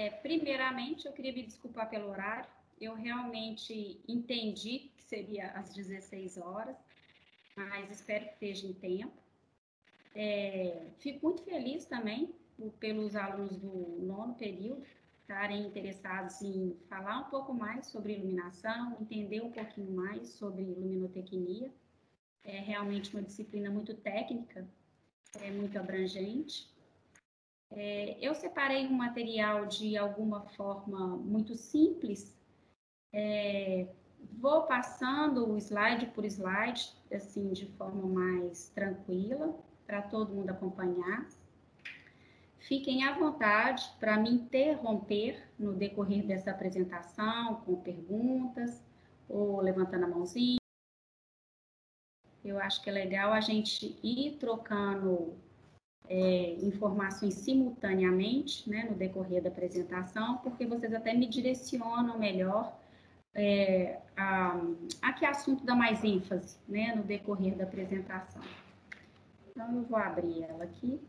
É, primeiramente, eu queria me desculpar pelo horário. Eu realmente entendi que seria às 16 horas, mas espero que esteja em tempo. É, fico muito feliz também pelos alunos do nono período estarem interessados em falar um pouco mais sobre iluminação, entender um pouquinho mais sobre luminotecnia. É realmente uma disciplina muito técnica, é muito abrangente. É, eu separei um material de alguma forma muito simples. É, vou passando o slide por slide, assim, de forma mais tranquila, para todo mundo acompanhar. Fiquem à vontade para me interromper no decorrer dessa apresentação, com perguntas ou levantando a mãozinha. Eu acho que é legal a gente ir trocando é, informações simultaneamente né, no decorrer da apresentação, porque vocês até me direcionam melhor é, a, a que assunto dá mais ênfase né, no decorrer da apresentação. Então, eu vou abrir ela aqui.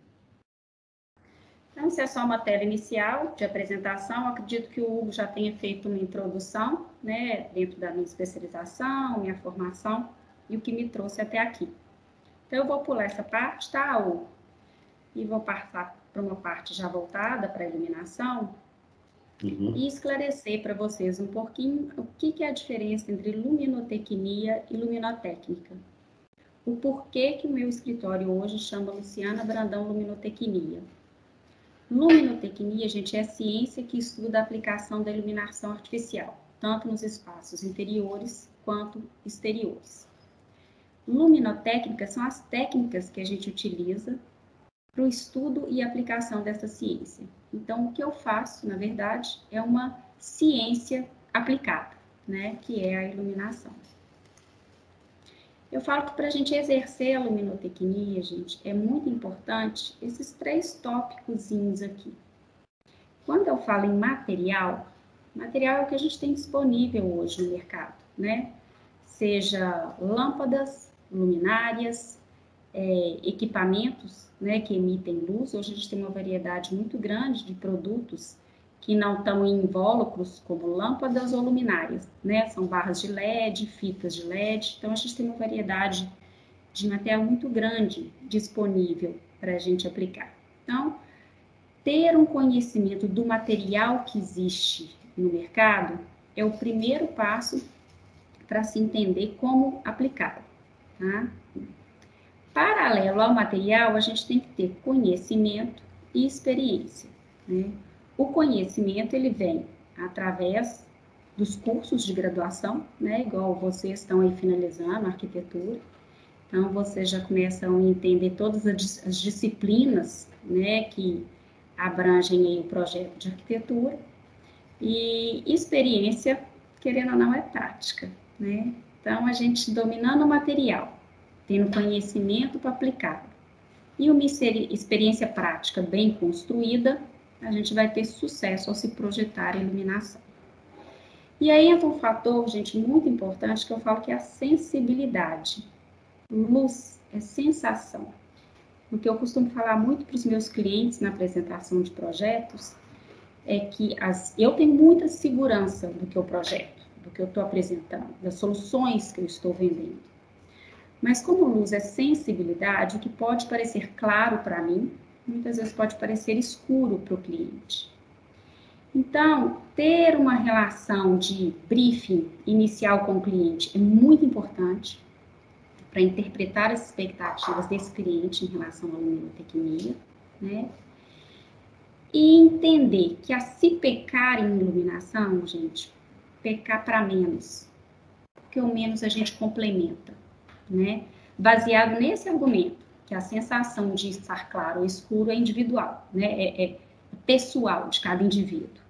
Então, isso é só uma tela inicial de apresentação. Eu acredito que o Hugo já tenha feito uma introdução, né, dentro da minha especialização, minha formação e o que me trouxe até aqui. Então, eu vou pular essa parte, tá, Hugo? E vou passar para uma parte já voltada para a iluminação uhum. e esclarecer para vocês um pouquinho o que, que é a diferença entre luminotecnia e luminotécnica. O porquê que o meu escritório hoje chama Luciana Brandão Luminotecnia Luminotecnia, gente, é a ciência que estuda a aplicação da iluminação artificial, tanto nos espaços interiores quanto exteriores. Luminotécnica são as técnicas que a gente utiliza para o estudo e aplicação dessa ciência. Então, o que eu faço, na verdade, é uma ciência aplicada, né, que é a iluminação. Eu falo que para a gente exercer a luminotecnia, gente, é muito importante esses três tópicos aqui. Quando eu falo em material, material é o que a gente tem disponível hoje no mercado, né? Seja lâmpadas, luminárias, é, equipamentos né, que emitem luz. Hoje a gente tem uma variedade muito grande de produtos que não estão em invólucros, como lâmpadas ou luminárias, né? São barras de LED, fitas de LED. Então, a gente tem uma variedade de material muito grande disponível para a gente aplicar. Então, ter um conhecimento do material que existe no mercado é o primeiro passo para se entender como aplicá-lo. Tá? Paralelo ao material, a gente tem que ter conhecimento e experiência. Né? O conhecimento ele vem através dos cursos de graduação, né? Igual vocês estão aí finalizando arquitetura. Então, vocês já começam a entender todas as disciplinas, né, que abrangem aí o projeto de arquitetura. E experiência, querendo ou não, é prática, né? Então, a gente dominando o material, tendo conhecimento para aplicar, e uma experiência prática bem construída, a gente vai ter sucesso ao se projetar a iluminação. E aí entra um fator, gente, muito importante que eu falo que é a sensibilidade. Luz é sensação. O que eu costumo falar muito para os meus clientes na apresentação de projetos é que as, eu tenho muita segurança do que eu projeto, do que eu estou apresentando, das soluções que eu estou vendendo. Mas como luz é sensibilidade, o que pode parecer claro para mim, muitas vezes pode parecer escuro para o cliente. Então, ter uma relação de briefing inicial com o cliente é muito importante para interpretar as expectativas desse cliente em relação à luminotecnia, né? E entender que a se pecar em iluminação, gente, pecar para menos, porque o menos a gente complementa, né? Baseado nesse argumento, que a sensação de estar claro ou escuro é individual, né? é, é pessoal de cada indivíduo.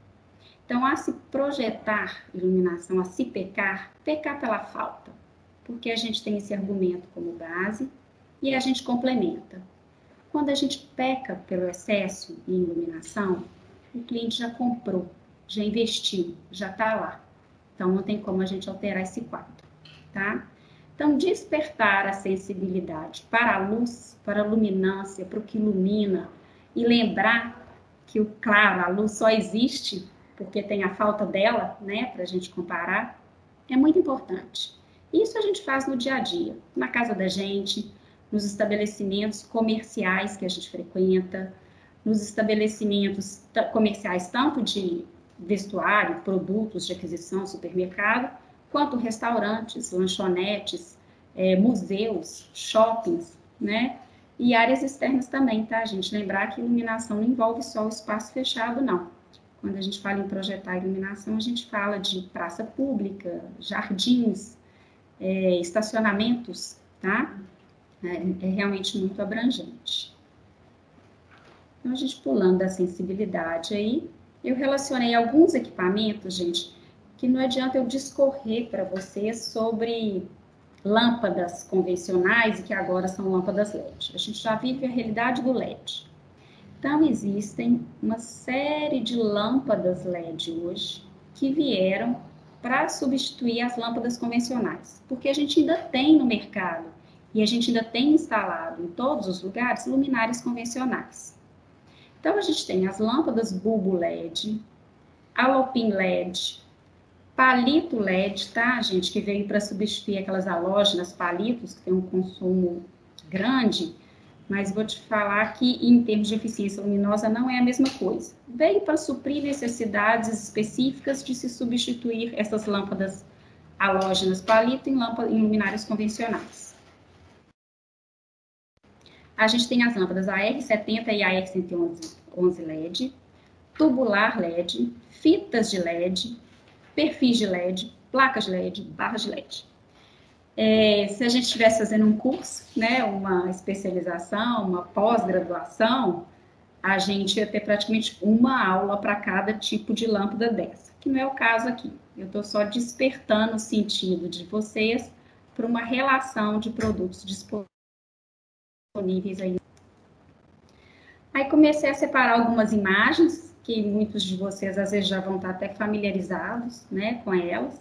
Então, a se projetar iluminação, a se pecar, pecar pela falta, porque a gente tem esse argumento como base e a gente complementa. Quando a gente peca pelo excesso em iluminação, o cliente já comprou, já investiu, já está lá. Então, não tem como a gente alterar esse quadro, tá? Então, despertar a sensibilidade para a luz, para a luminância, para o que ilumina, e lembrar que, claro, a luz só existe porque tem a falta dela, né, para a gente comparar, é muito importante. Isso a gente faz no dia a dia, na casa da gente, nos estabelecimentos comerciais que a gente frequenta, nos estabelecimentos comerciais, tanto de vestuário, produtos de aquisição, supermercado, quanto restaurantes, lanchonetes, é, museus, shoppings, né? E áreas externas também, tá, gente? Lembrar que iluminação não envolve só o espaço fechado, não. Quando a gente fala em projetar iluminação, a gente fala de praça pública, jardins, é, estacionamentos, tá? É, é realmente muito abrangente. Então, a gente pulando da sensibilidade aí, eu relacionei alguns equipamentos, gente, que não adianta eu discorrer para vocês sobre lâmpadas convencionais e que agora são lâmpadas LED. A gente já vive a realidade do LED. Então, existem uma série de lâmpadas LED hoje que vieram para substituir as lâmpadas convencionais, porque a gente ainda tem no mercado e a gente ainda tem instalado em todos os lugares luminárias convencionais. Então, a gente tem as lâmpadas bulbo LED, alopin LED, palito LED, tá, gente, que veio para substituir aquelas halógenas palitos, que tem um consumo grande, mas vou te falar que em termos de eficiência luminosa não é a mesma coisa. Veio para suprir necessidades específicas de se substituir essas lâmpadas halógenas palito em, lâmpadas, em luminárias convencionais. A gente tem as lâmpadas AR70 e AR111 LED, tubular LED, fitas de LED, perfis de LED, placas de LED, barras de LED. É, se a gente estivesse fazendo um curso, né, uma especialização, uma pós-graduação, a gente ia ter praticamente uma aula para cada tipo de lâmpada dessa, que não é o caso aqui. Eu estou só despertando o sentido de vocês para uma relação de produtos disponíveis aí. Aí comecei a separar algumas imagens que muitos de vocês às vezes já vão estar até familiarizados né, com elas.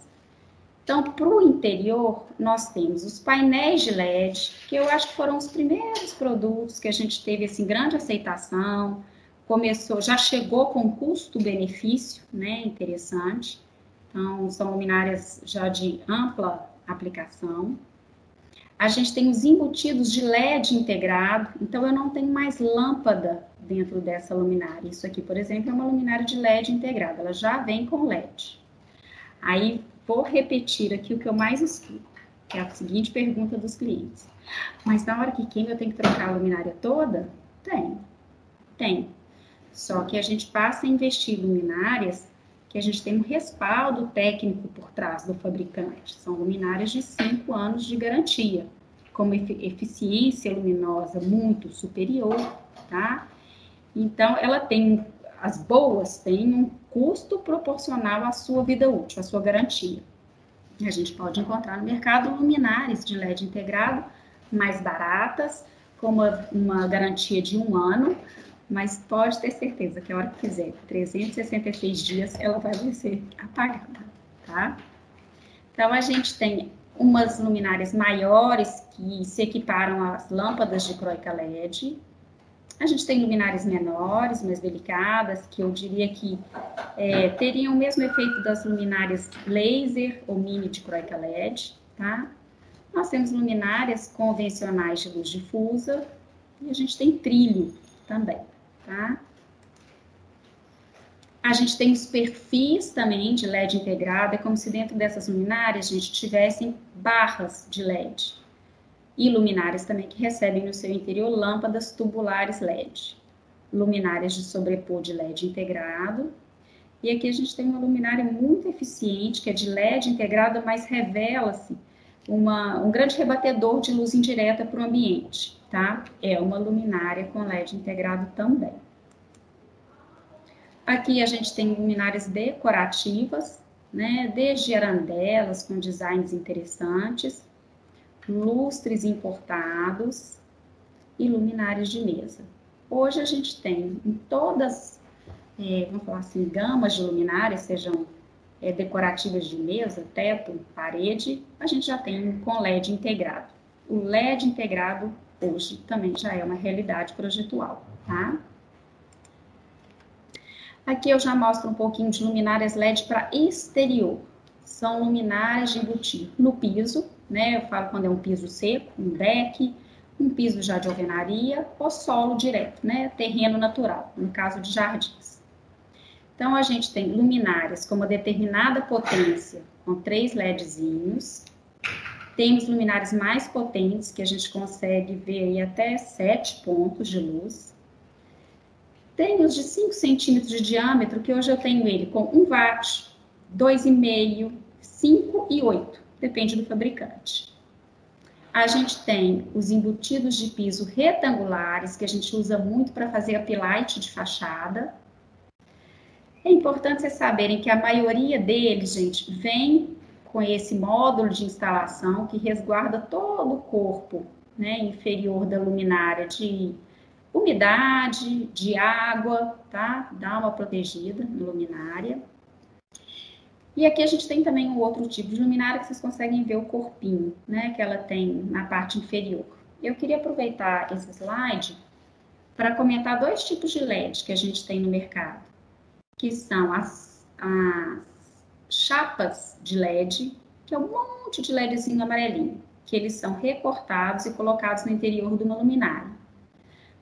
Então, para o interior, nós temos os painéis de LED, que eu acho que foram os primeiros produtos que a gente teve assim, grande aceitação, começou, já chegou com custo-benefício, né, interessante. Então, são luminárias já de ampla aplicação. A gente tem os embutidos de LED integrado, então eu não tenho mais lâmpada dentro dessa luminária. Isso aqui, por exemplo, é uma luminária de LED integrada, ela já vem com LED. Aí, vou repetir aqui o que eu mais escuto, que é a seguinte pergunta dos clientes. Mas na hora que queima eu tenho que trocar a luminária toda? Tem, tem. Só que a gente passa a investir luminárias que a gente tem um respaldo técnico por trás do fabricante. São luminárias de 5 anos de garantia, com eficiência luminosa muito superior, tá? Então, ela tem, as boas têm um custo proporcional à sua vida útil, à sua garantia. A gente pode encontrar no mercado luminárias de LED integrado mais baratas, com uma, uma garantia de um ano, mas pode ter certeza que a hora que quiser, 366 dias, ela vai ser apagada, tá? Então, a gente tem umas luminárias maiores que se equiparam às lâmpadas de croica LED. A gente tem luminárias menores, mais delicadas, que eu diria que é, teriam o mesmo efeito das luminárias laser ou mini de croica LED, tá? Nós temos luminárias convencionais de luz difusa e a gente tem trilho também tá? A gente tem os perfis também de LED integrado, é como se dentro dessas luminárias a gente tivessem barras de LED. E luminárias também que recebem no seu interior lâmpadas tubulares LED. Luminárias de sobrepor de LED integrado. E aqui a gente tem uma luminária muito eficiente, que é de LED integrada, mas revela-se um grande rebatedor de luz indireta para o ambiente tá? É uma luminária com LED integrado também. Aqui a gente tem luminárias decorativas, né? Desde arandelas com designs interessantes, lustres importados e luminárias de mesa. Hoje a gente tem em todas, é, vamos falar assim, gamas de luminárias, sejam é, decorativas de mesa, teto, parede, a gente já tem com LED integrado. O LED integrado hoje também já é uma realidade projetual, tá? Aqui eu já mostro um pouquinho de luminárias LED para exterior. São luminárias de embutir no piso, né? Eu falo quando é um piso seco, um deck, um piso já de alvenaria ou solo direto, né? Terreno natural, no caso de jardins. Então, a gente tem luminárias com uma determinada potência, com três LEDzinhos. Temos luminárias mais potentes, que a gente consegue ver aí até sete pontos de luz. Tem os de 5 centímetros de diâmetro, que hoje eu tenho ele com 1 watt, 2,5, 5 e 8, depende do fabricante. A gente tem os embutidos de piso retangulares, que a gente usa muito para fazer a de fachada. É importante vocês saberem que a maioria deles, gente, vem com esse módulo de instalação que resguarda todo o corpo né, inferior da luminária de umidade, de água, tá? Dá uma protegida na luminária. E aqui a gente tem também um outro tipo de luminária que vocês conseguem ver o corpinho, né? Que ela tem na parte inferior. Eu queria aproveitar esse slide para comentar dois tipos de LED que a gente tem no mercado, que são as, as chapas de LED, que é um monte de LEDzinho amarelinho, que eles são recortados e colocados no interior de uma luminária.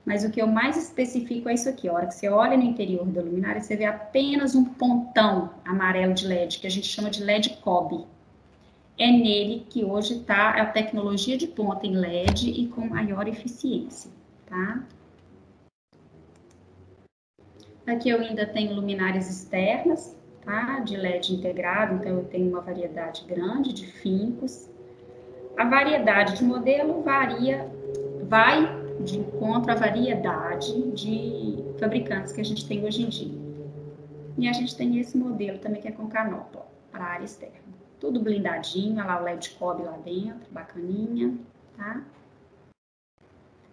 Mas o que eu mais especifico é isso aqui. A hora que você olha no interior da luminária, você vê apenas um pontão amarelo de LED, que a gente chama de LED COB. É nele que hoje está a tecnologia de ponta em LED e com maior eficiência, tá? Aqui eu ainda tenho luminárias externas, tá? De LED integrado, então eu tenho uma variedade grande de fincos. A variedade de modelo varia, vai de encontro à variedade de fabricantes que a gente tem hoje em dia. E a gente tem esse modelo também que é com canopla para área externa. Tudo blindadinho, olha lá o LED cobre lá dentro, bacaninha, tá?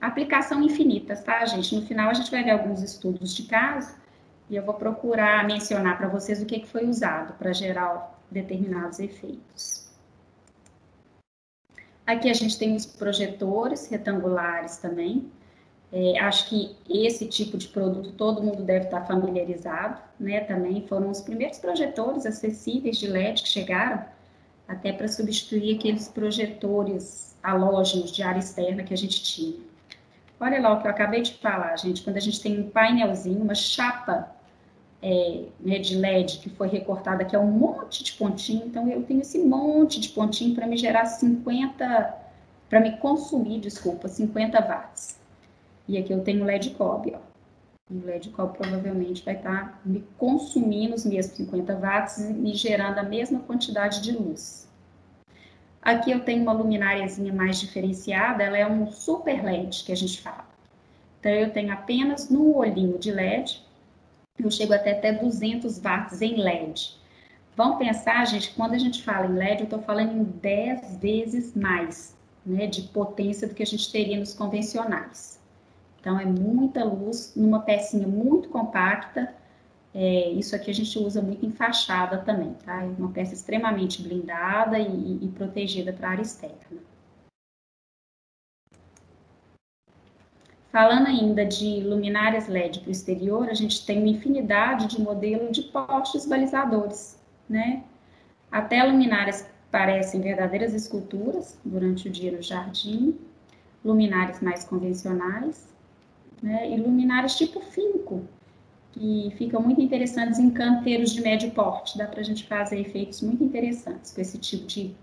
Aplicação infinitas, tá, gente? No final a gente vai ver alguns estudos de caso e eu vou procurar mencionar para vocês o que, que foi usado para gerar determinados efeitos. Aqui a gente tem os projetores retangulares também. É, acho que esse tipo de produto todo mundo deve estar familiarizado, né? Também foram os primeiros projetores acessíveis de LED que chegaram, até para substituir aqueles projetores halógenos de área externa que a gente tinha. Olha lá o que eu acabei de falar, gente. Quando a gente tem um painelzinho, uma chapa é, né, de LED que foi recortada, que é um monte de pontinho, então eu tenho esse monte de pontinho para me gerar 50, para me consumir, desculpa, 50 watts. E aqui eu tenho LED cobre, ó. O LED cobre provavelmente vai estar tá me consumindo os mesmos 50 watts e me gerando a mesma quantidade de luz. Aqui eu tenho uma lumináriazinha mais diferenciada, ela é um super LED que a gente fala. Então eu tenho apenas no olhinho de LED eu chego até, até 200 watts em LED. Vamos pensar, gente, quando a gente fala em LED, eu estou falando em 10 vezes mais né, de potência do que a gente teria nos convencionais. Então, é muita luz numa pecinha muito compacta. É, isso aqui a gente usa muito em fachada também, tá? É uma peça extremamente blindada e, e protegida para a área externa. Falando ainda de luminárias LED para o exterior, a gente tem uma infinidade de modelos de postes balizadores, né? Até luminárias parecem verdadeiras esculturas durante o dia no jardim, luminárias mais convencionais, né? E luminárias tipo finco, que ficam muito interessantes em canteiros de médio porte. Dá para a gente fazer efeitos muito interessantes com esse tipo de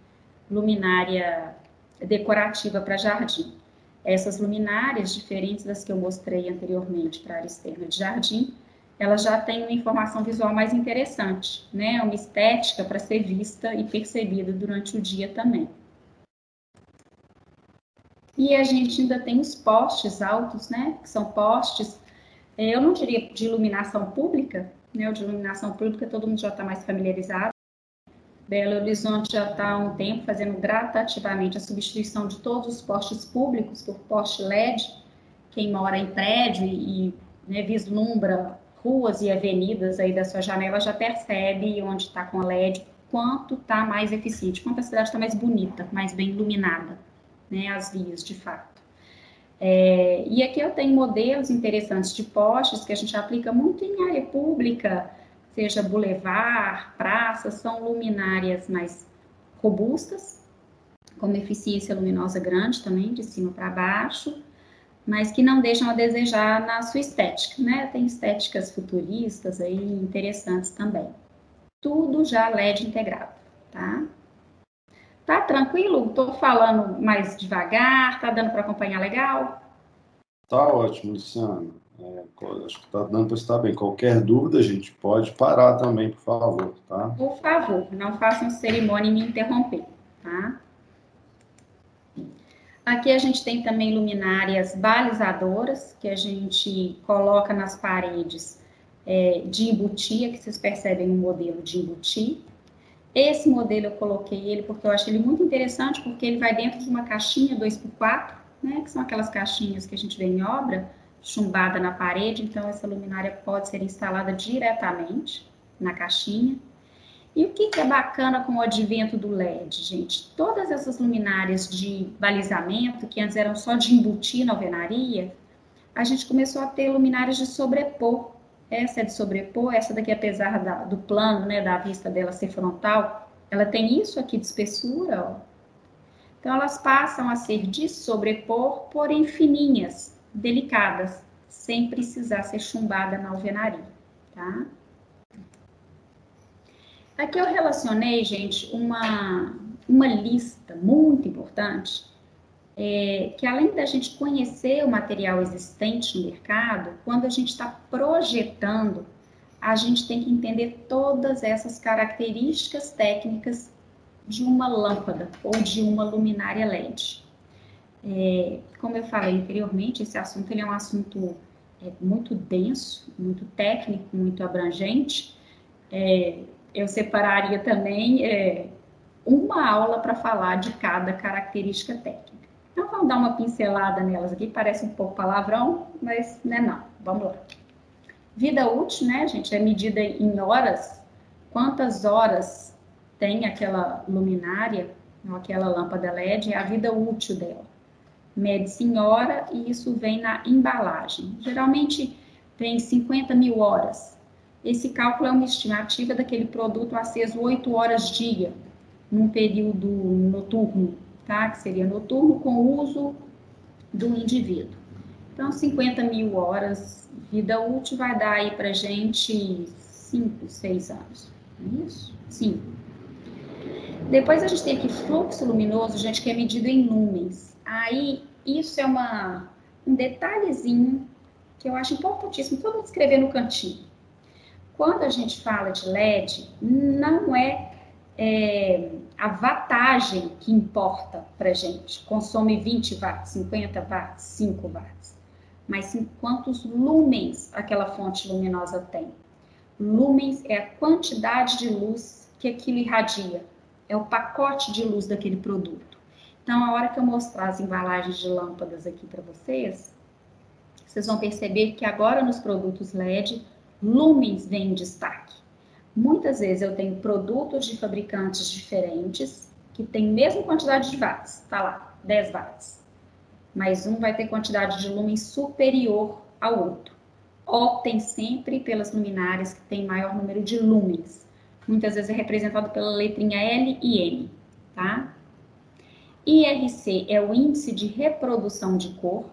luminária decorativa para jardim. Essas luminárias, diferentes das que eu mostrei anteriormente para a área externa de jardim, elas já têm uma informação visual mais interessante, né? Uma estética para ser vista e percebida durante o dia também. E a gente ainda tem os postes altos, né? Que são postes, eu não diria de iluminação pública, né? O de iluminação pública todo mundo já está mais familiarizado, Belo Horizonte já está há um tempo fazendo gradativamente a substituição de todos os postes públicos por poste LED. Quem mora em prédio e né, vislumbra ruas e avenidas aí da sua janela já percebe onde está com a LED, quanto está mais eficiente, quanto a cidade está mais bonita, mais bem iluminada, né, as vias de fato. É, e aqui eu tenho modelos interessantes de postes que a gente aplica muito em área pública, seja bulevar, praça, são luminárias mais robustas, com eficiência luminosa grande também, de cima para baixo, mas que não deixam a desejar na sua estética, né? Tem estéticas futuristas aí interessantes também. Tudo já LED integrado, tá? Tá tranquilo? Tô falando mais devagar, tá dando para acompanhar legal? Tá ótimo, Luciana. É, acho que tá dando para estar bem. Qualquer dúvida, a gente pode parar também, por favor, tá? Por favor, não façam cerimônia em me interromper, tá? Aqui a gente tem também luminárias balizadoras, que a gente coloca nas paredes é, de embutia, que vocês percebem o modelo de embutir. Esse modelo eu coloquei ele porque eu achei ele muito interessante, porque ele vai dentro de uma caixinha 2x4, né, que são aquelas caixinhas que a gente vê em obra, chumbada na parede, então essa luminária pode ser instalada diretamente na caixinha. E o que, que é bacana com o advento do LED, gente? Todas essas luminárias de balizamento, que antes eram só de embutir na alvenaria, a gente começou a ter luminárias de sobrepor. Essa é de sobrepor, essa daqui, apesar da, do plano, né, da vista dela ser frontal, ela tem isso aqui de espessura, ó. Então, elas passam a ser de sobrepor, porém fininhas, delicadas, sem precisar ser chumbada na alvenaria, tá? Aqui eu relacionei, gente, uma, uma lista muito importante, é, que além da gente conhecer o material existente no mercado, quando a gente está projetando, a gente tem que entender todas essas características técnicas de uma lâmpada ou de uma luminária LED. É, como eu falei anteriormente, esse assunto ele é um assunto é, muito denso, muito técnico, muito abrangente. É, eu separaria também é, uma aula para falar de cada característica técnica. Então, vamos dar uma pincelada nelas aqui, parece um pouco palavrão, mas não é não. Vamos lá. Vida útil, né, gente, é medida em horas. Quantas horas tem aquela luminária, ou aquela lâmpada LED, é a vida útil dela. Mede-se em hora e isso vem na embalagem. Geralmente tem 50 mil horas esse cálculo é uma estimativa daquele produto aceso 8 horas dia, num período noturno, tá? Que seria noturno com o uso do indivíduo. Então, 50 mil horas vida útil vai dar aí pra gente 5, 6 anos. É isso? 5. Depois a gente tem aqui fluxo luminoso, gente, que é medido em lumens. Aí, isso é uma, um detalhezinho que eu acho importantíssimo todo mundo escrever no cantinho. Quando a gente fala de LED, não é, é a wattage que importa para gente. Consome 20 watts, 50 watts, 5 watts. Mas sim quantos lumens aquela fonte luminosa tem. Lumens é a quantidade de luz que aquilo irradia. É o pacote de luz daquele produto. Então, a hora que eu mostrar as embalagens de lâmpadas aqui para vocês, vocês vão perceber que agora nos produtos LED lumens vem em destaque. Muitas vezes eu tenho produtos de fabricantes diferentes que têm mesma quantidade de watts, tá lá, 10 watts. Mas um vai ter quantidade de lumens superior ao outro. Optem sempre pelas luminárias que têm maior número de lumens. Muitas vezes é representado pela letrinha L e M, tá? IRC é o índice de reprodução de cor,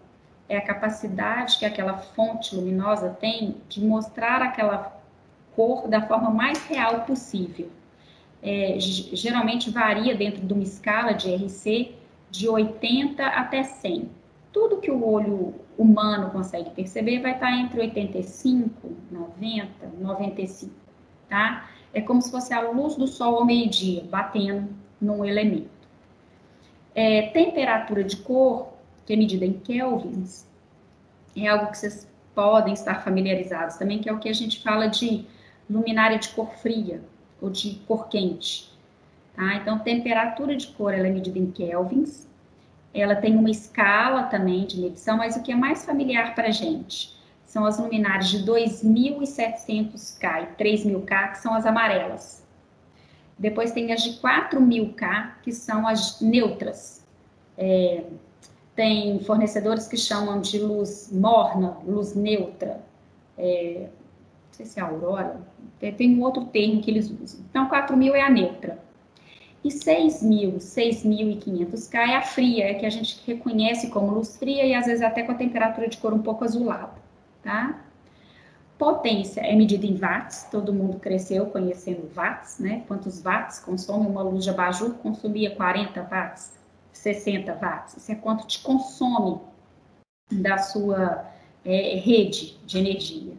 é a capacidade que aquela fonte luminosa tem de mostrar aquela cor da forma mais real possível. É, geralmente varia dentro de uma escala de RC de 80 até 100. Tudo que o olho humano consegue perceber vai estar entre 85, 90, 95, tá? É como se fosse a luz do sol ao meio-dia batendo num elemento. É, temperatura de cor que é medida em kelvins, é algo que vocês podem estar familiarizados também, que é o que a gente fala de luminária de cor fria ou de cor quente. Tá? Então, temperatura de cor ela é medida em kelvins, ela tem uma escala também de medição, mas o que é mais familiar para a gente são as luminárias de 2.700K e 3.000K, que são as amarelas. Depois tem as de 4.000K, que são as neutras. É, tem fornecedores que chamam de luz morna, luz neutra, é, não sei se é Aurora, tem um outro termo que eles usam. Então, 4 mil é a neutra. E 6 mil, 6.500K é a fria, é que a gente reconhece como luz fria e às vezes até com a temperatura de cor um pouco azulada, tá? Potência é medida em watts, todo mundo cresceu conhecendo watts, né? Quantos watts consome uma luz de abajur? Consumia 40 watts, 60 watts. Isso é quanto te consome da sua é, rede de energia.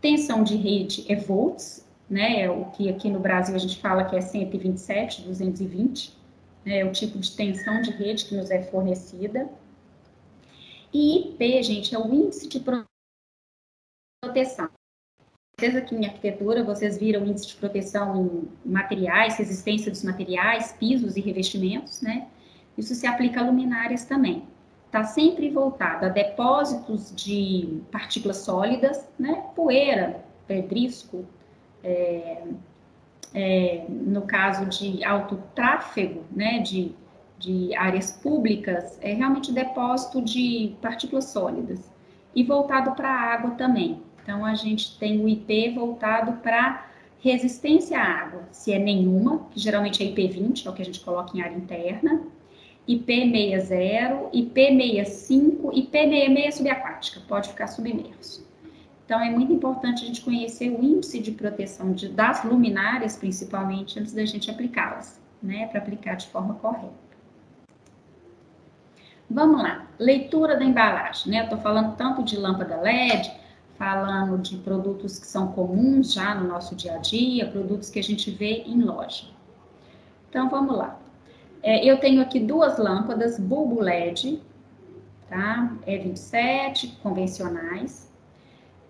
Tensão de rede é volts, né? É o que aqui no Brasil a gente fala que é 127, 220, né? é o tipo de tensão de rede que nos é fornecida. E IP, gente, é o índice de proteção. Vocês aqui em arquitetura, vocês viram índice de proteção em materiais, resistência dos materiais, pisos e revestimentos, né? Isso se aplica a luminárias também. Está sempre voltado a depósitos de partículas sólidas, né? Poeira, pedrisco, é, é, no caso de alto tráfego, né? De, de áreas públicas, é realmente depósito de partículas sólidas. E voltado para a água também. Então, a gente tem o IP voltado para resistência à água, se é nenhuma, que geralmente é IP20, é o que a gente coloca em área interna, IP60, IP65 e IP66 subaquática, pode ficar submerso. Então, é muito importante a gente conhecer o índice de proteção de, das luminárias, principalmente, antes da gente aplicá-las, né, para aplicar de forma correta. Vamos lá, leitura da embalagem, né? Eu estou falando tanto de lâmpada LED, falando de produtos que são comuns já no nosso dia a dia, produtos que a gente vê em loja. Então, vamos lá. É, eu tenho aqui duas lâmpadas bulbo LED, tá? E27, convencionais.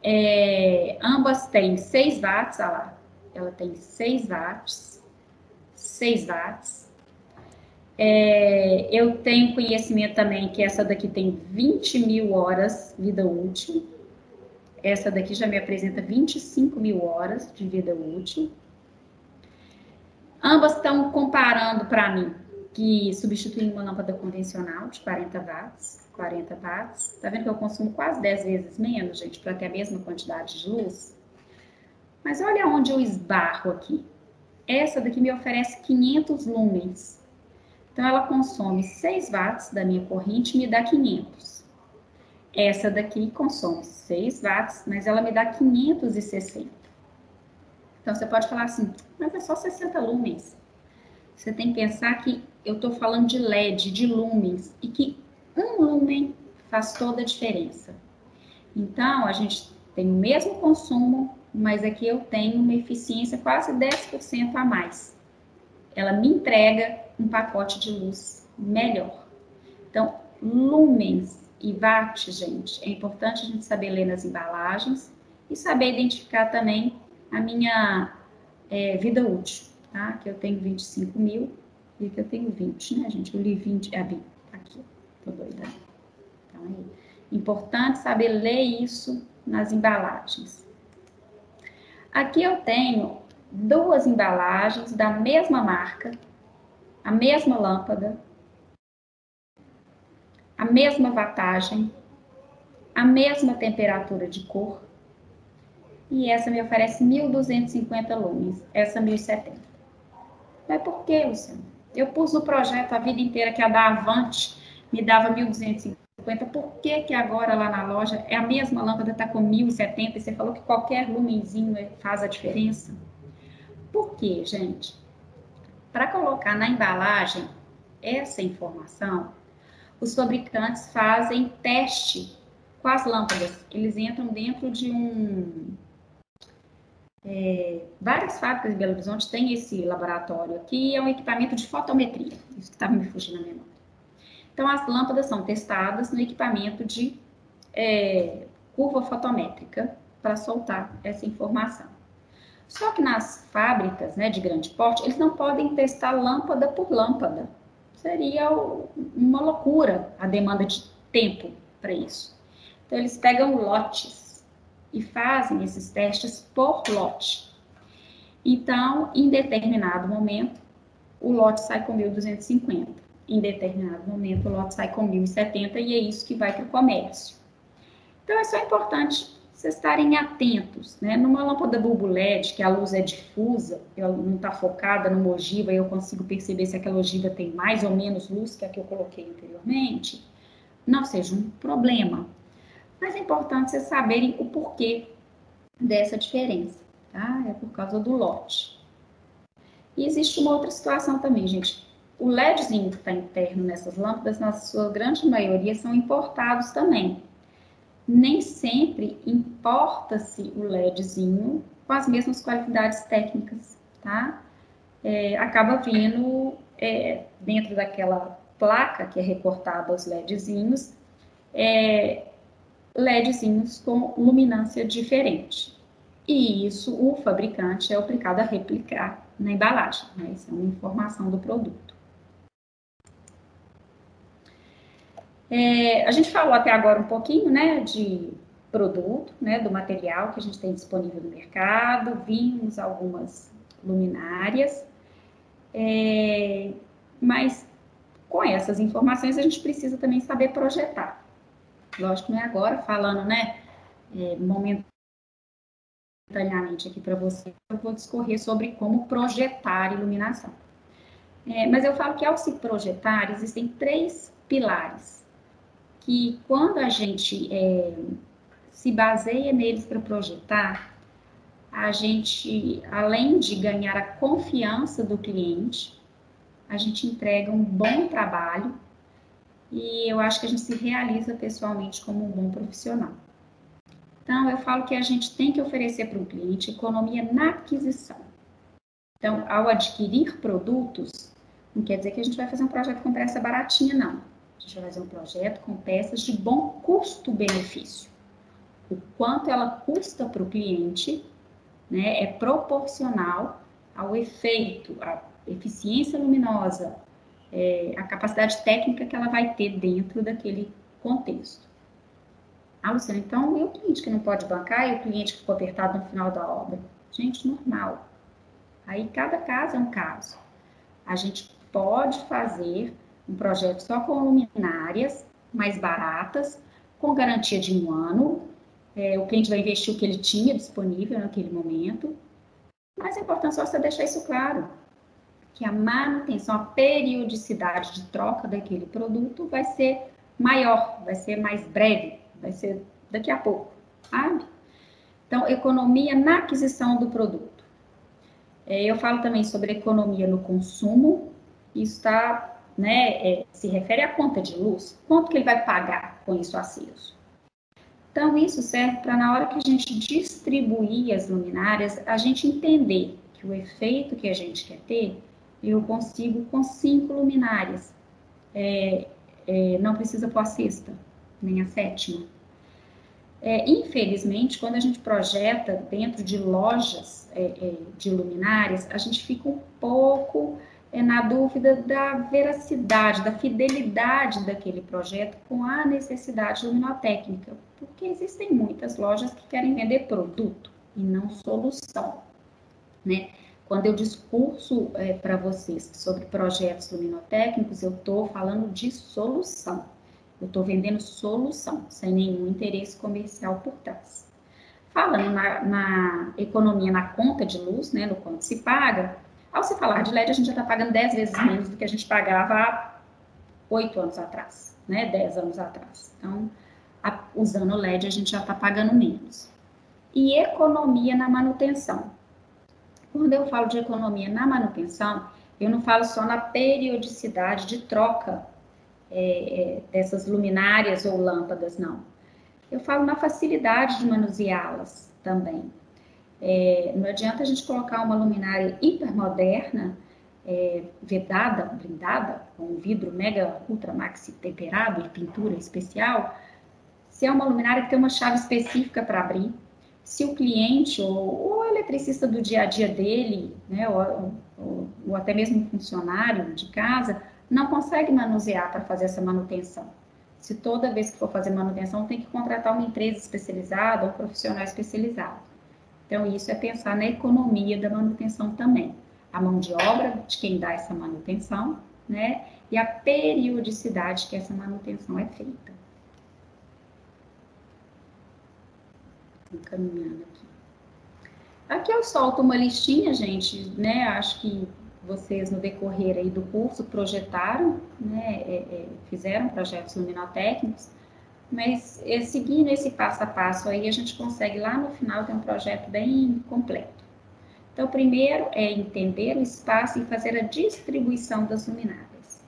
É, ambas têm 6 watts, olha lá. Ela tem 6 watts. 6 watts. É, eu tenho conhecimento também que essa daqui tem 20 mil horas vida útil. Essa daqui já me apresenta 25 mil horas de vida útil. Ambas estão comparando para mim que substituem uma lâmpada convencional de 40 watts, 40 watts. Tá vendo que eu consumo quase 10 vezes menos, gente, para ter a mesma quantidade de luz? Mas olha onde eu esbarro aqui. Essa daqui me oferece 500 lumens. Então, ela consome 6 watts da minha corrente e me dá 500. Essa daqui consome 6 watts, mas ela me dá 560. Então, você pode falar assim, mas é só 60 lumens. Você tem que pensar que eu estou falando de LED, de lumens, e que um lumen faz toda a diferença. Então, a gente tem o mesmo consumo, mas aqui eu tenho uma eficiência quase 10% a mais. Ela me entrega um pacote de luz melhor. Então, lumens e VAT, gente, é importante a gente saber ler nas embalagens e saber identificar também a minha é, vida útil, tá? Que eu tenho 25 mil e que eu tenho 20, né, gente? Eu li 20, ah, tá aqui, tô doida. Então, é importante saber ler isso nas embalagens. Aqui eu tenho duas embalagens da mesma marca, a mesma lâmpada, a mesma watagem, a mesma temperatura de cor. E essa me oferece 1.250 lumens, essa 1.070. Mas por que, Luciano? Eu pus no projeto a vida inteira que a da Avante me dava 1.250. Por que, que agora lá na loja é a mesma lâmpada está com 1.070 e você falou que qualquer lumenzinho faz a diferença? Por quê, gente? Para colocar na embalagem essa informação, os fabricantes fazem teste com as lâmpadas. Eles entram dentro de um. É, várias fábricas de Belo Horizonte têm esse laboratório aqui, é um equipamento de fotometria, isso que estava me fugindo na memória. Então, as lâmpadas são testadas no equipamento de é, curva fotométrica para soltar essa informação. Só que nas fábricas né, de grande porte, eles não podem testar lâmpada por lâmpada seria uma loucura a demanda de tempo para isso. Então, eles pegam lotes e fazem esses testes por lote. Então, em determinado momento, o lote sai com 1.250. em determinado momento o lote sai com 1.070 e é isso que vai para o comércio. Então é só importante vocês estarem atentos, né? Numa lâmpada bulbo LED, que a luz é difusa, ela não está focada numa ogiva, eu consigo perceber se aquela ogiva tem mais ou menos luz que a que eu coloquei anteriormente, não seja um problema. Mas é importante vocês saberem o porquê dessa diferença, tá? É por causa do lote. E existe uma outra situação também, gente. O LEDzinho que está interno nessas lâmpadas, na sua grande maioria, são importados também nem sempre importa-se o LEDzinho com as mesmas qualidades técnicas, tá? É, acaba vindo é, dentro daquela placa que é recortada os LEDzinhos, é, LEDzinhos com luminância diferente. E isso o fabricante é obrigado a replicar na embalagem, né? Isso é uma informação do produto. É, a gente falou até agora um pouquinho, né, de produto, né, do material que a gente tem disponível no mercado, vimos algumas luminárias, é, mas com essas informações a gente precisa também saber projetar. Lógico, não é agora falando, né, é, momentaneamente aqui para você, eu vou discorrer sobre como projetar iluminação. É, mas eu falo que ao se projetar, existem três pilares que quando a gente é, se baseia neles para projetar, a gente, além de ganhar a confiança do cliente, a gente entrega um bom trabalho e eu acho que a gente se realiza pessoalmente como um bom profissional. Então, eu falo que a gente tem que oferecer para o cliente economia na aquisição. Então, ao adquirir produtos, não quer dizer que a gente vai fazer um projeto com peça baratinha, não. A gente vai fazer um projeto com peças de bom custo-benefício. O quanto ela custa para o cliente né, é proporcional ao efeito, à eficiência luminosa, é, a capacidade técnica que ela vai ter dentro daquele contexto. Ah, Luciana, então e o cliente que não pode bancar e o cliente que ficou apertado no final da obra? Gente, normal. Aí cada caso é um caso. A gente pode fazer um projeto só com luminárias mais baratas, com garantia de um ano. É, o cliente vai investir o que ele tinha disponível naquele momento. Mas é importante só você deixar isso claro, que a manutenção, a periodicidade de troca daquele produto vai ser maior, vai ser mais breve, vai ser daqui a pouco, sabe? Então, economia na aquisição do produto. É, eu falo também sobre economia no consumo, isso está né, é, se refere à conta de luz, quanto que ele vai pagar com isso aceso? Então, isso serve para, na hora que a gente distribuir as luminárias, a gente entender que o efeito que a gente quer ter, eu consigo com cinco luminárias. É, é, não precisa pôr a sexta, nem a sétima. É, infelizmente, quando a gente projeta dentro de lojas é, é, de luminárias, a gente fica um pouco é na dúvida da veracidade, da fidelidade daquele projeto com a necessidade luminotécnica, porque existem muitas lojas que querem vender produto e não solução, né? Quando eu discurso é, para vocês sobre projetos luminotécnicos, eu estou falando de solução. Eu estou vendendo solução, sem nenhum interesse comercial por trás. Falando na, na economia na conta de luz, né, no quanto se paga, ao se falar de LED, a gente já está pagando 10 vezes menos do que a gente pagava há 8 anos atrás, né? 10 anos atrás. Então, a, usando LED, a gente já está pagando menos. E economia na manutenção. Quando eu falo de economia na manutenção, eu não falo só na periodicidade de troca é, é, dessas luminárias ou lâmpadas, não. Eu falo na facilidade de manuseá-las também. É, não adianta a gente colocar uma luminária hipermoderna, é, vedada, blindada, com um vidro mega ultra maxi temperado de pintura especial, se é uma luminária que tem uma chave específica para abrir, se o cliente ou, ou, o eletricista do dia a dia dele, né, ou, ou, ou até mesmo um funcionário de casa, não consegue manusear para fazer essa manutenção. Se toda vez que for fazer manutenção tem que contratar uma empresa especializada ou um profissional especializado. Então, isso é pensar na economia da manutenção também. A mão de obra de quem dá essa manutenção, né? E a periodicidade que essa manutenção é feita. Encaminhando aqui. Aqui eu solto uma listinha, gente, né? Acho que vocês no decorrer aí do curso projetaram, né? É, é, fizeram projetos luminotécnicos, mas é, seguindo esse passo a passo aí, a gente consegue lá no final ter um projeto bem completo. Então, primeiro é entender o espaço e fazer a distribuição das luminárias.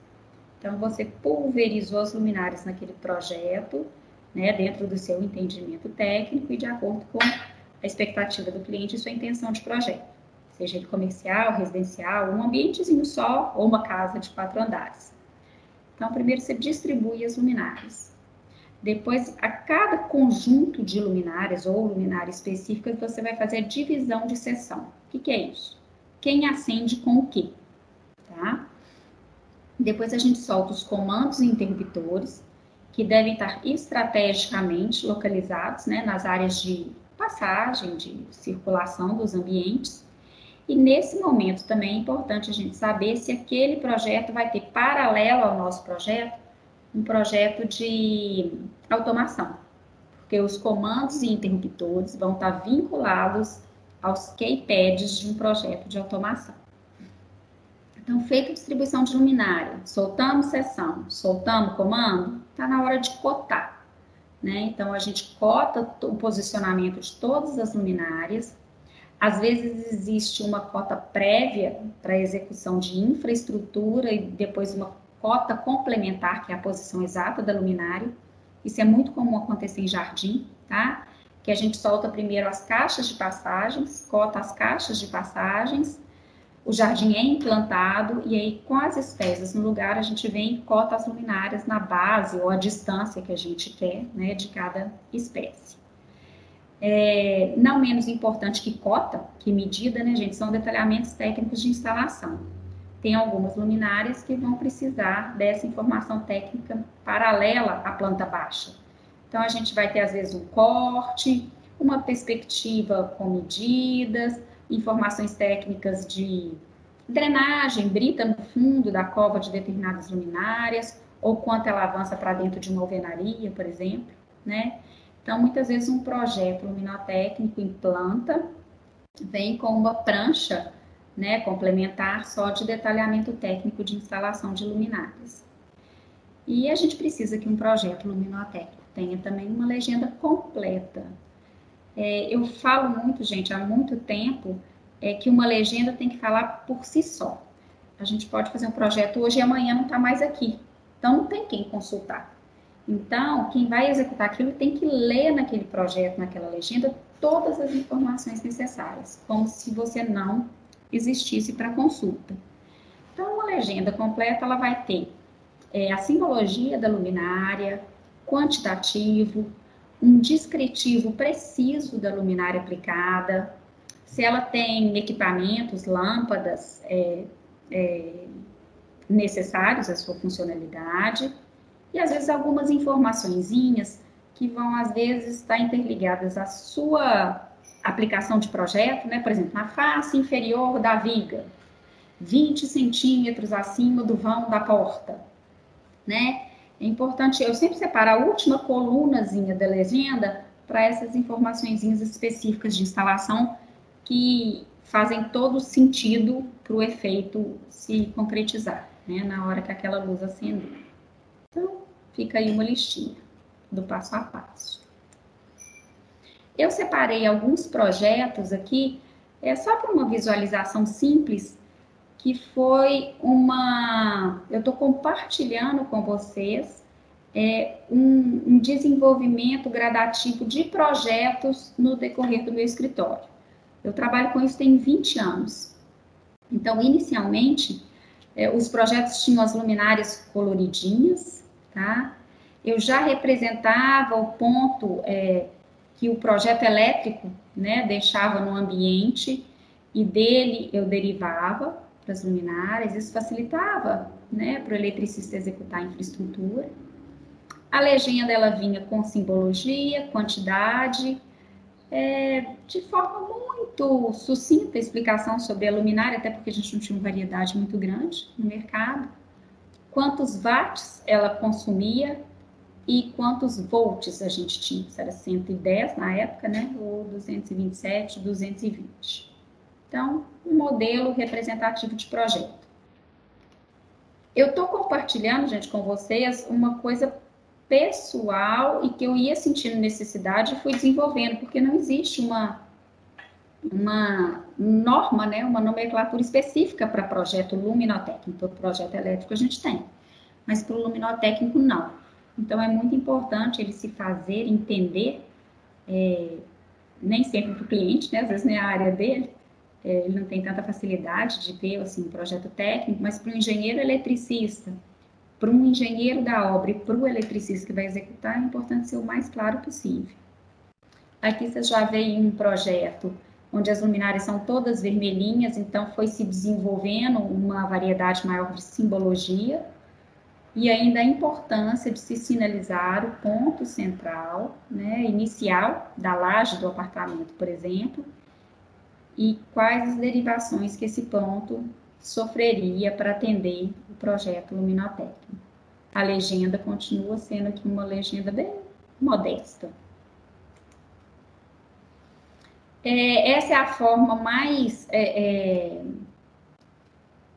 Então, você pulverizou as luminárias naquele projeto, né, dentro do seu entendimento técnico e de acordo com a expectativa do cliente e sua intenção de projeto. Seja ele comercial, residencial, um ambientezinho só ou uma casa de quatro andares. Então, primeiro você distribui as luminárias. Depois, a cada conjunto de luminárias ou luminária específica, você vai fazer a divisão de seção. O que, que é isso? Quem acende com o quê? Tá? Depois a gente solta os comandos e interruptores, que devem estar estrategicamente localizados né, nas áreas de passagem, de circulação dos ambientes. E nesse momento também é importante a gente saber se aquele projeto vai ter paralelo ao nosso projeto um projeto de automação, porque os comandos e interruptores vão estar vinculados aos keypads de um projeto de automação. Então, feita a distribuição de luminária, soltamos sessão, soltamos comando, está na hora de cotar. Né? Então, a gente cota o posicionamento de todas as luminárias. Às vezes existe uma cota prévia para execução de infraestrutura e depois uma cota complementar, que é a posição exata da luminária. Isso é muito comum acontecer em jardim, tá? Que a gente solta primeiro as caixas de passagens, cota as caixas de passagens, o jardim é implantado e aí com as espécies no lugar a gente vem e cota as luminárias na base ou a distância que a gente quer, né, de cada espécie. É, não menos importante que cota, que medida, né, gente, são detalhamentos técnicos de instalação tem algumas luminárias que vão precisar dessa informação técnica paralela à planta baixa. Então, a gente vai ter, às vezes, um corte, uma perspectiva com medidas, informações técnicas de drenagem, brita no fundo da cova de determinadas luminárias, ou quanto ela avança para dentro de uma alvenaria, por exemplo, né? Então, muitas vezes, um projeto luminotécnico em planta vem com uma prancha né, complementar só de detalhamento técnico de instalação de luminárias. E a gente precisa que um projeto luminotécnico tenha também uma legenda completa. É, eu falo muito, gente, há muito tempo, é que uma legenda tem que falar por si só. A gente pode fazer um projeto hoje e amanhã não está mais aqui. Então, não tem quem consultar. Então, quem vai executar aquilo tem que ler naquele projeto, naquela legenda, todas as informações necessárias, como se você não existisse para consulta. Então, uma legenda completa ela vai ter é, a simbologia da luminária, quantitativo, um descritivo preciso da luminária aplicada, se ela tem equipamentos, lâmpadas é, é, necessários à sua funcionalidade, e às vezes algumas informaçõezinhas que vão às vezes estar interligadas à sua aplicação de projeto, né? Por exemplo, na face inferior da viga, 20 centímetros acima do vão da porta, né? É importante, eu sempre separo a última colunazinha da legenda para essas informações específicas de instalação que fazem todo sentido para o efeito se concretizar, né? Na hora que aquela luz acender. Então, fica aí uma listinha do passo a passo. Eu separei alguns projetos aqui, é só para uma visualização simples, que foi uma. Eu estou compartilhando com vocês é, um, um desenvolvimento gradativo de projetos no decorrer do meu escritório. Eu trabalho com isso tem 20 anos. Então, inicialmente, é, os projetos tinham as luminárias coloridinhas, tá? Eu já representava o ponto é, que o projeto elétrico né, deixava no ambiente e dele eu derivava para as luminárias, isso facilitava né, para o eletricista executar a infraestrutura. A legenda ela vinha com simbologia, quantidade, é, de forma muito sucinta explicação sobre a luminária, até porque a gente não tinha uma variedade muito grande no mercado. quantos watts ela consumia e quantos volts a gente tinha, se era 110 na época, né, ou 227, 220. Então, um modelo representativo de projeto. Eu estou compartilhando, gente, com vocês uma coisa pessoal e que eu ia sentindo necessidade e fui desenvolvendo, porque não existe uma, uma norma, né, uma nomenclatura específica para projeto luminotécnico. Para projeto elétrico a gente tem, mas para o luminotécnico não. Então, é muito importante ele se fazer entender, é, nem sempre para o cliente, né, às vezes não é a área dele, é, ele não tem tanta facilidade de ver assim, um projeto técnico, mas para o engenheiro eletricista, para um engenheiro da obra e para o eletricista que vai executar, é importante ser o mais claro possível. Aqui você já vê um projeto onde as luminárias são todas vermelhinhas, então foi se desenvolvendo uma variedade maior de simbologia, e ainda a importância de se sinalizar o ponto central, né, inicial da laje do apartamento, por exemplo, e quais as derivações que esse ponto sofreria para atender o projeto luminotécnico. A legenda continua sendo aqui uma legenda bem modesta. É, essa é a forma mais é, é,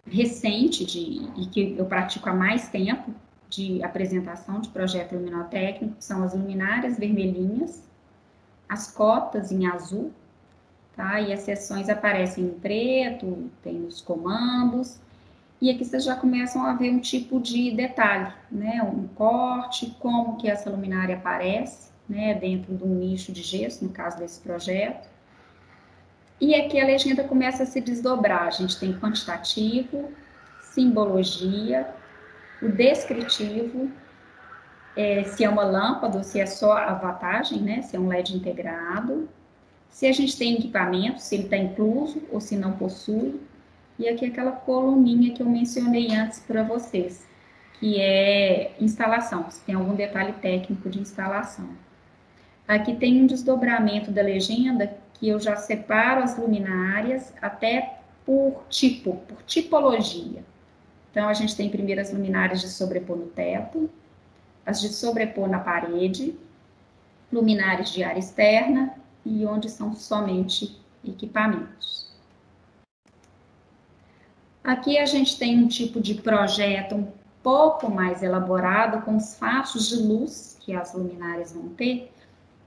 recente de, e que eu pratico há mais tempo de apresentação de projeto luminotécnico, são as luminárias vermelhinhas, as cotas em azul, tá? E as seções aparecem em preto, tem os comandos, e aqui vocês já começam a ver um tipo de detalhe, né? Um corte, como que essa luminária aparece, né? Dentro de um nicho de gesso, no caso desse projeto. E aqui a legenda começa a se desdobrar. A gente tem quantitativo, simbologia, o descritivo, é, se é uma lâmpada ou se é só a vantagem, né? Se é um LED integrado, se a gente tem equipamento, se ele está incluso ou se não possui. E aqui aquela coluninha que eu mencionei antes para vocês, que é instalação, se tem algum detalhe técnico de instalação. Aqui tem um desdobramento da legenda que eu já separo as luminárias até por tipo, por tipologia. Então, a gente tem primeiro as luminárias de sobrepor no teto, as de sobrepor na parede, luminárias de área externa e onde são somente equipamentos. Aqui a gente tem um tipo de projeto um pouco mais elaborado com os fachos de luz que as luminárias vão ter.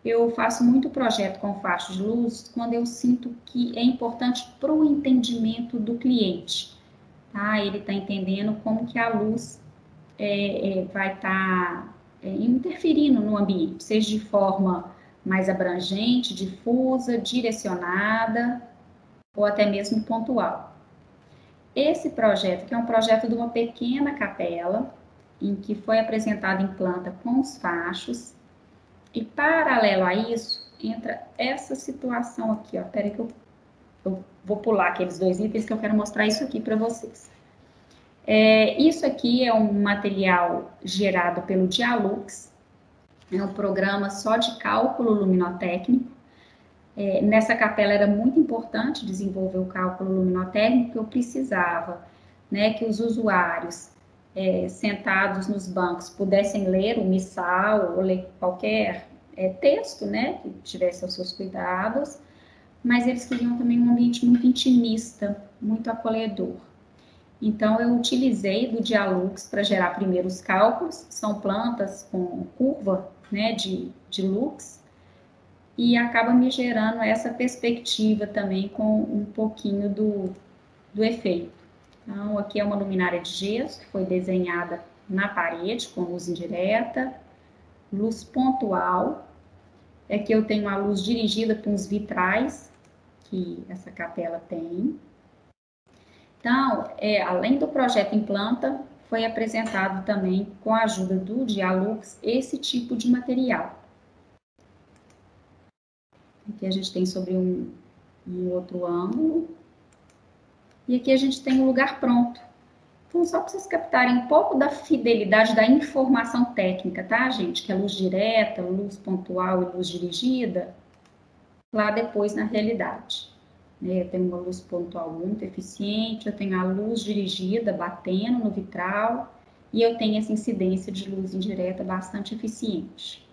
Eu faço muito projeto com fachos de luz quando eu sinto que é importante para o entendimento do cliente. Tá? Ele está entendendo como que a luz é, é, vai estar tá, é, interferindo no ambiente, seja de forma mais abrangente, difusa, direcionada ou até mesmo pontual. Esse projeto, que é um projeto de uma pequena capela, em que foi apresentado em planta com os fachos, e paralelo a isso, entra essa situação aqui, ó. Peraí que eu, eu vou pular aqueles dois itens que eu quero mostrar isso aqui para vocês. É, isso aqui é um material gerado pelo Dialux, é um programa só de cálculo luminotécnico. É, nessa capela era muito importante desenvolver o cálculo luminotécnico, eu precisava né, que os usuários é, sentados nos bancos pudessem ler o missal ou ler qualquer é, texto né, que tivesse aos seus cuidados, mas eles queriam também um ambiente muito intimista, muito acolhedor. Então, eu utilizei do Dialux para gerar primeiro os cálculos, são plantas com curva né, de, de lux, e acaba me gerando essa perspectiva também com um pouquinho do, do efeito. Então, aqui é uma luminária de gesso que foi desenhada na parede com luz indireta, luz pontual. Aqui eu tenho a luz dirigida com os vitrais que essa capela tem. Então, é, além do projeto em planta, foi apresentado também, com a ajuda do Dialux, esse tipo de material. Aqui a gente tem sobre um, um outro ângulo. E aqui a gente tem o um lugar pronto. Então, só para vocês captarem um pouco da fidelidade da informação técnica, tá, gente? Que é luz direta, luz pontual e luz dirigida, lá depois na realidade. Né? Eu tenho uma luz pontual muito eficiente, eu tenho a luz dirigida batendo no vitral e eu tenho essa incidência de luz indireta bastante eficiente.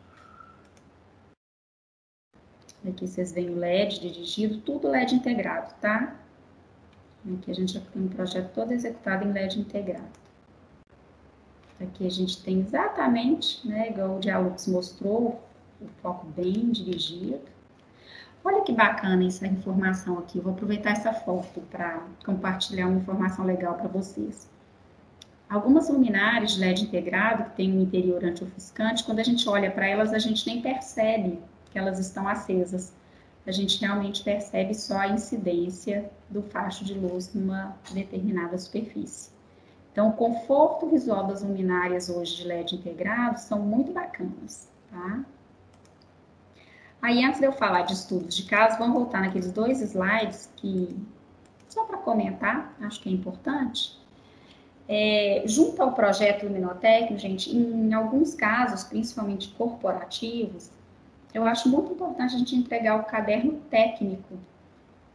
Aqui vocês veem o LED dirigido, tudo LED integrado, tá? Aqui a gente já tem um projeto todo executado em LED integrado. Aqui a gente tem exatamente, né, igual o Dialux mostrou, o foco bem dirigido. Olha que bacana essa informação aqui. Eu vou aproveitar essa foto para compartilhar uma informação legal para vocês. Algumas luminárias de LED integrado, que tem um interior antiofuscante, quando a gente olha para elas, a gente nem percebe que elas estão acesas. A gente realmente percebe só a incidência do facho de luz numa determinada superfície. Então, o conforto visual das luminárias hoje de LED integrado são muito bacanas, tá? Aí, antes de eu falar de estudos de caso, vamos voltar naqueles dois slides que, só para comentar, acho que é importante. É, junto ao projeto Luminotécnico, gente, em alguns casos, principalmente corporativos, eu acho muito importante a gente entregar o caderno técnico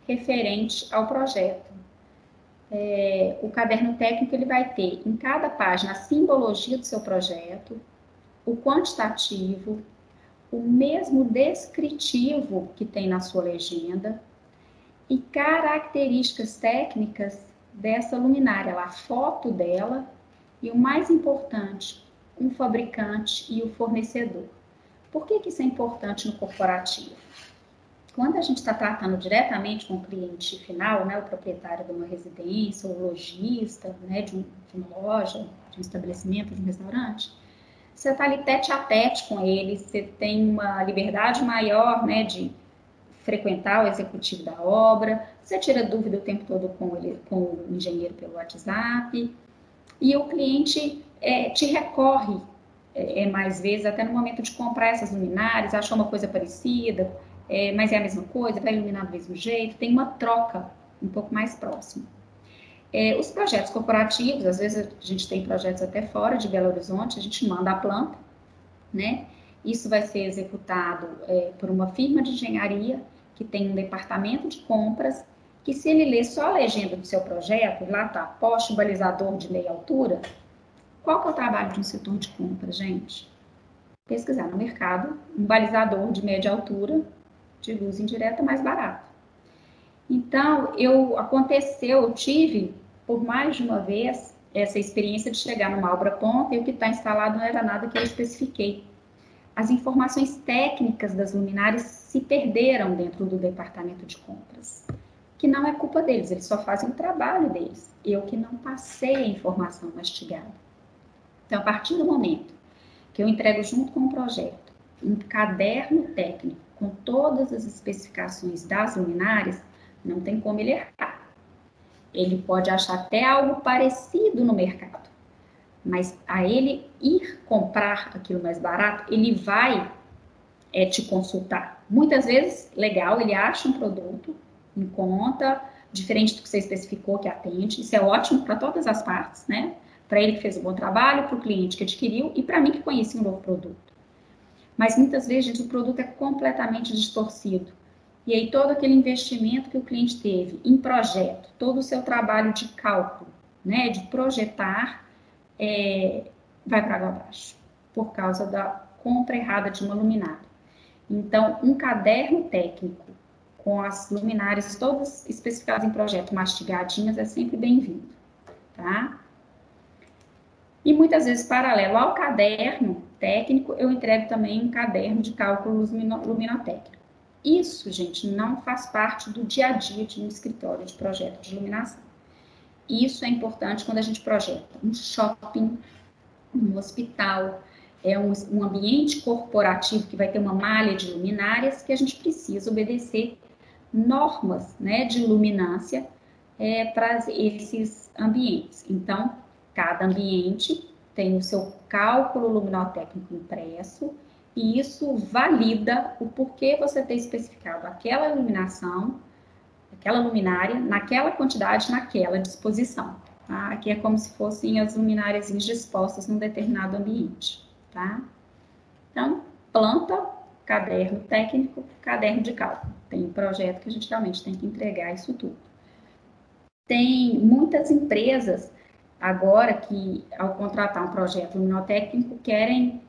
referente ao projeto é, o caderno técnico ele vai ter em cada página a simbologia do seu projeto, o quantitativo, o mesmo descritivo que tem na sua legenda e características técnicas dessa luminária, a foto dela e o mais importante, um fabricante e o fornecedor. Por que, que isso é importante no corporativo? quando a gente está tratando diretamente com o cliente final, né, o proprietário de uma residência, ou lojista, né, de, um, de uma loja, de um estabelecimento, de um restaurante, você está ali tete a tete com ele, você tem uma liberdade maior, né, de frequentar o executivo da obra, você tira dúvida o tempo todo com, ele, com o engenheiro pelo WhatsApp, e o cliente é, te recorre é, é mais vezes, até no momento de comprar essas luminárias, achou uma coisa parecida, é, mas é a mesma coisa, vai iluminar do mesmo jeito, tem uma troca um pouco mais próxima. É, os projetos corporativos, às vezes a gente tem projetos até fora de Belo Horizonte, a gente manda a planta, né? Isso vai ser executado é, por uma firma de engenharia que tem um departamento de compras, que se ele ler só a legenda do seu projeto, lá está, poste balizador de meia altura, qual que é o trabalho de um setor de compras, gente? Pesquisar no mercado um balizador de média altura de luz indireta mais barato. Então, eu aconteceu, eu tive por mais de uma vez essa experiência de chegar numa obra ponta e o que está instalado não era nada que eu especifiquei. As informações técnicas das luminárias se perderam dentro do departamento de compras, que não é culpa deles, eles só fazem o trabalho deles. Eu que não passei a informação mastigada. Então, a partir do momento que eu entrego junto com o projeto um caderno técnico com todas as especificações das luminárias, não tem como ele errar. Ele pode achar até algo parecido no mercado, mas a ele ir comprar aquilo mais barato, ele vai é, te consultar. Muitas vezes, legal, ele acha um produto em conta, diferente do que você especificou que atende. Isso é ótimo para todas as partes, né? Para ele que fez um bom trabalho, para o cliente que adquiriu e para mim que conheci um novo produto. Mas muitas vezes o produto é completamente distorcido. E aí todo aquele investimento que o cliente teve em projeto, todo o seu trabalho de cálculo, né, de projetar, é, vai para água abaixo, por causa da compra errada de uma luminária. Então, um caderno técnico com as luminárias todas especificadas em projeto, mastigadinhas, é sempre bem-vindo, tá? E muitas vezes, paralelo ao caderno, técnico, eu entrego também um caderno de cálculos luminotécnico. Isso, gente, não faz parte do dia a dia de um escritório de projeto de iluminação. Isso é importante quando a gente projeta um shopping, um hospital, é um, um ambiente corporativo que vai ter uma malha de luminárias que a gente precisa obedecer normas né, de luminância é, para esses ambientes. Então, cada ambiente tem o seu cálculo luminotécnico impresso e isso valida o porquê você ter especificado aquela iluminação, aquela luminária, naquela quantidade, naquela disposição. Tá? Aqui é como se fossem as luminárias dispostas num determinado ambiente. Tá? Então, planta, caderno técnico, caderno de cálculo. Tem um projeto que a gente realmente tem que entregar isso tudo. Tem muitas empresas agora que, ao contratar um projeto luminotécnico, querem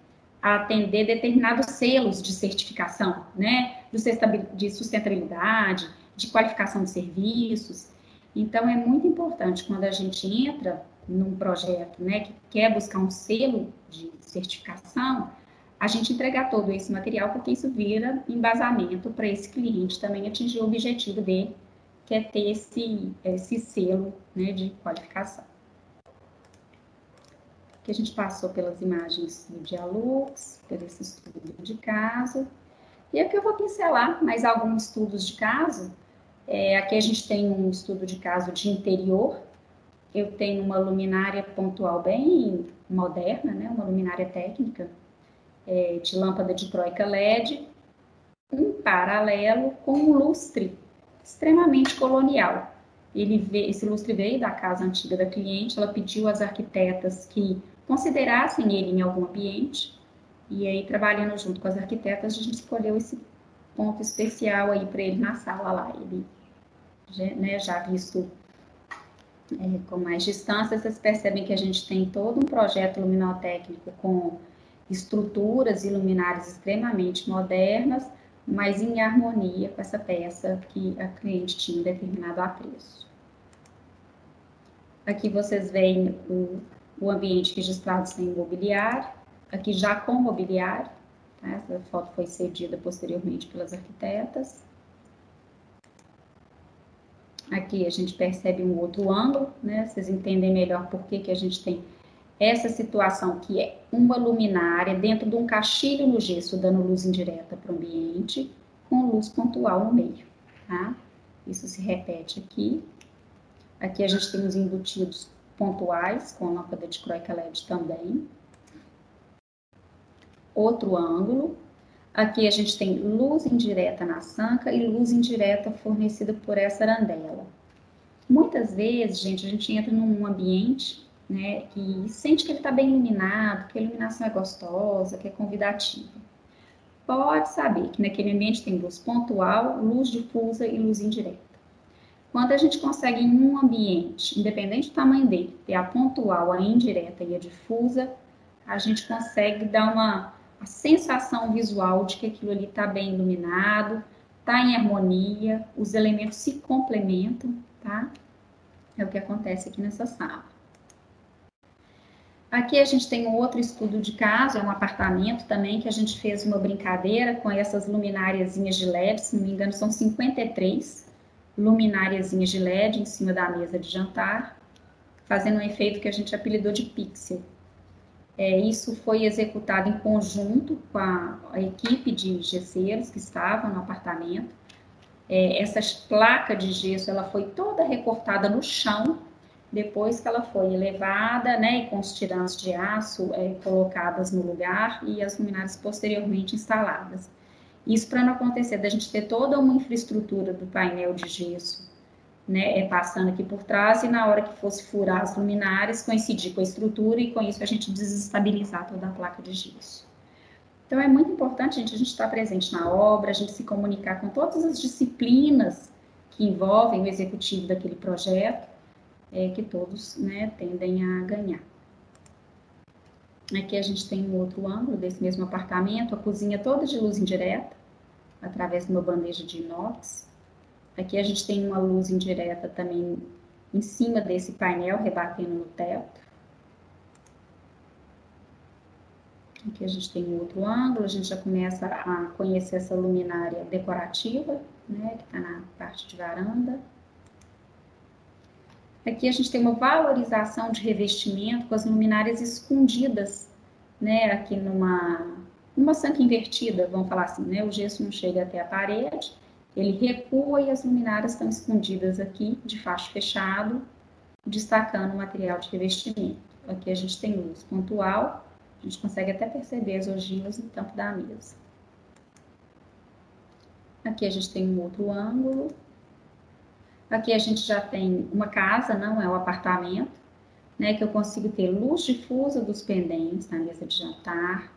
atender determinados selos de certificação, né, de sustentabilidade, de qualificação de serviços. Então, é muito importante quando a gente entra num projeto, né, que quer buscar um selo de certificação, a gente entregar todo esse material, porque isso vira embasamento para esse cliente também atingir o objetivo dele, que é ter esse, esse selo né, de qualificação. Aqui a gente passou pelas imagens do Dialux, esse estudo de caso. E aqui eu vou pincelar mais alguns estudos de caso. É, aqui a gente tem um estudo de caso de interior. Eu tenho uma luminária pontual bem moderna, né, uma luminária técnica é, de lâmpada de troika LED, em paralelo com um lustre extremamente colonial. Ele vê, esse lustre veio da casa antiga da cliente, ela pediu às arquitetas que considerassem ele em algum ambiente, e aí, trabalhando junto com as arquitetas, a gente escolheu esse ponto especial aí para ele na sala lá. Ele, né, já visto é, com mais distância, vocês percebem que a gente tem todo um projeto luminotécnico com estruturas e luminárias extremamente modernas, mas em harmonia com essa peça que a cliente tinha determinado apreço. Aqui vocês veem o, o ambiente registrado sem mobiliário, aqui já com mobiliário, tá? essa foto foi cedida posteriormente pelas arquitetas. Aqui a gente percebe um outro ângulo, né? Vocês entendem melhor por que, que a gente tem essa situação que é uma luminária dentro de um caixilho no gesso, dando luz indireta para o ambiente, com luz pontual no meio, tá? Isso se repete aqui. Aqui a gente tem os embutidos pontuais, com lâmpada de croica LED também. Outro ângulo. Aqui a gente tem luz indireta na sanca e luz indireta fornecida por essa arandela. Muitas vezes, gente, a gente entra num ambiente né, e sente que ele está bem iluminado, que a iluminação é gostosa, que é convidativa. Pode saber que naquele ambiente tem luz pontual, luz difusa e luz indireta. Quando a gente consegue em um ambiente, independente do tamanho dele, ter a pontual, a indireta e a difusa, a gente consegue dar uma sensação visual de que aquilo ali está bem iluminado, está em harmonia, os elementos se complementam, tá? É o que acontece aqui nessa sala. Aqui a gente tem um outro estudo de caso, é um apartamento também, que a gente fez uma brincadeira com essas lumináriazinhas de LED, se não me engano são 53 lumináriazinhas de LED em cima da mesa de jantar, fazendo um efeito que a gente apelidou de pixel. É, isso foi executado em conjunto com a, a equipe de gesseiros que estavam no apartamento. É, essa placa de gesso ela foi toda recortada no chão depois que ela foi elevada, né, e com os tirantes de aço é, colocadas no lugar e as luminárias posteriormente instaladas. Isso para não acontecer da gente ter toda uma infraestrutura do painel de gesso, né, é, passando aqui por trás e na hora que fosse furar as luminárias coincidir com a estrutura e com isso a gente desestabilizar toda a placa de gesso. Então é muito importante gente, a gente estar presente na obra, a gente se comunicar com todas as disciplinas que envolvem o executivo daquele projeto é, que todos né, tendem a ganhar. Aqui a gente tem um outro ângulo desse mesmo apartamento, a cozinha toda de luz indireta, através de uma bandeja de inox. Aqui a gente tem uma luz indireta também em cima desse painel, rebatendo no teto. Aqui a gente tem um outro ângulo, a gente já começa a conhecer essa luminária decorativa, né, que está na parte de varanda. Aqui a gente tem uma valorização de revestimento com as luminárias escondidas, né, aqui numa, numa sanca invertida, vamos falar assim, né, o gesso não chega até a parede, ele recua e as luminárias estão escondidas aqui, de facho fechado, destacando o material de revestimento. Aqui a gente tem luz pontual, a gente consegue até perceber as ogivas no tampo da mesa. Aqui a gente tem um outro ângulo, Aqui a gente já tem uma casa, não é o um apartamento, né, que eu consigo ter luz difusa dos pendentes na mesa de jantar,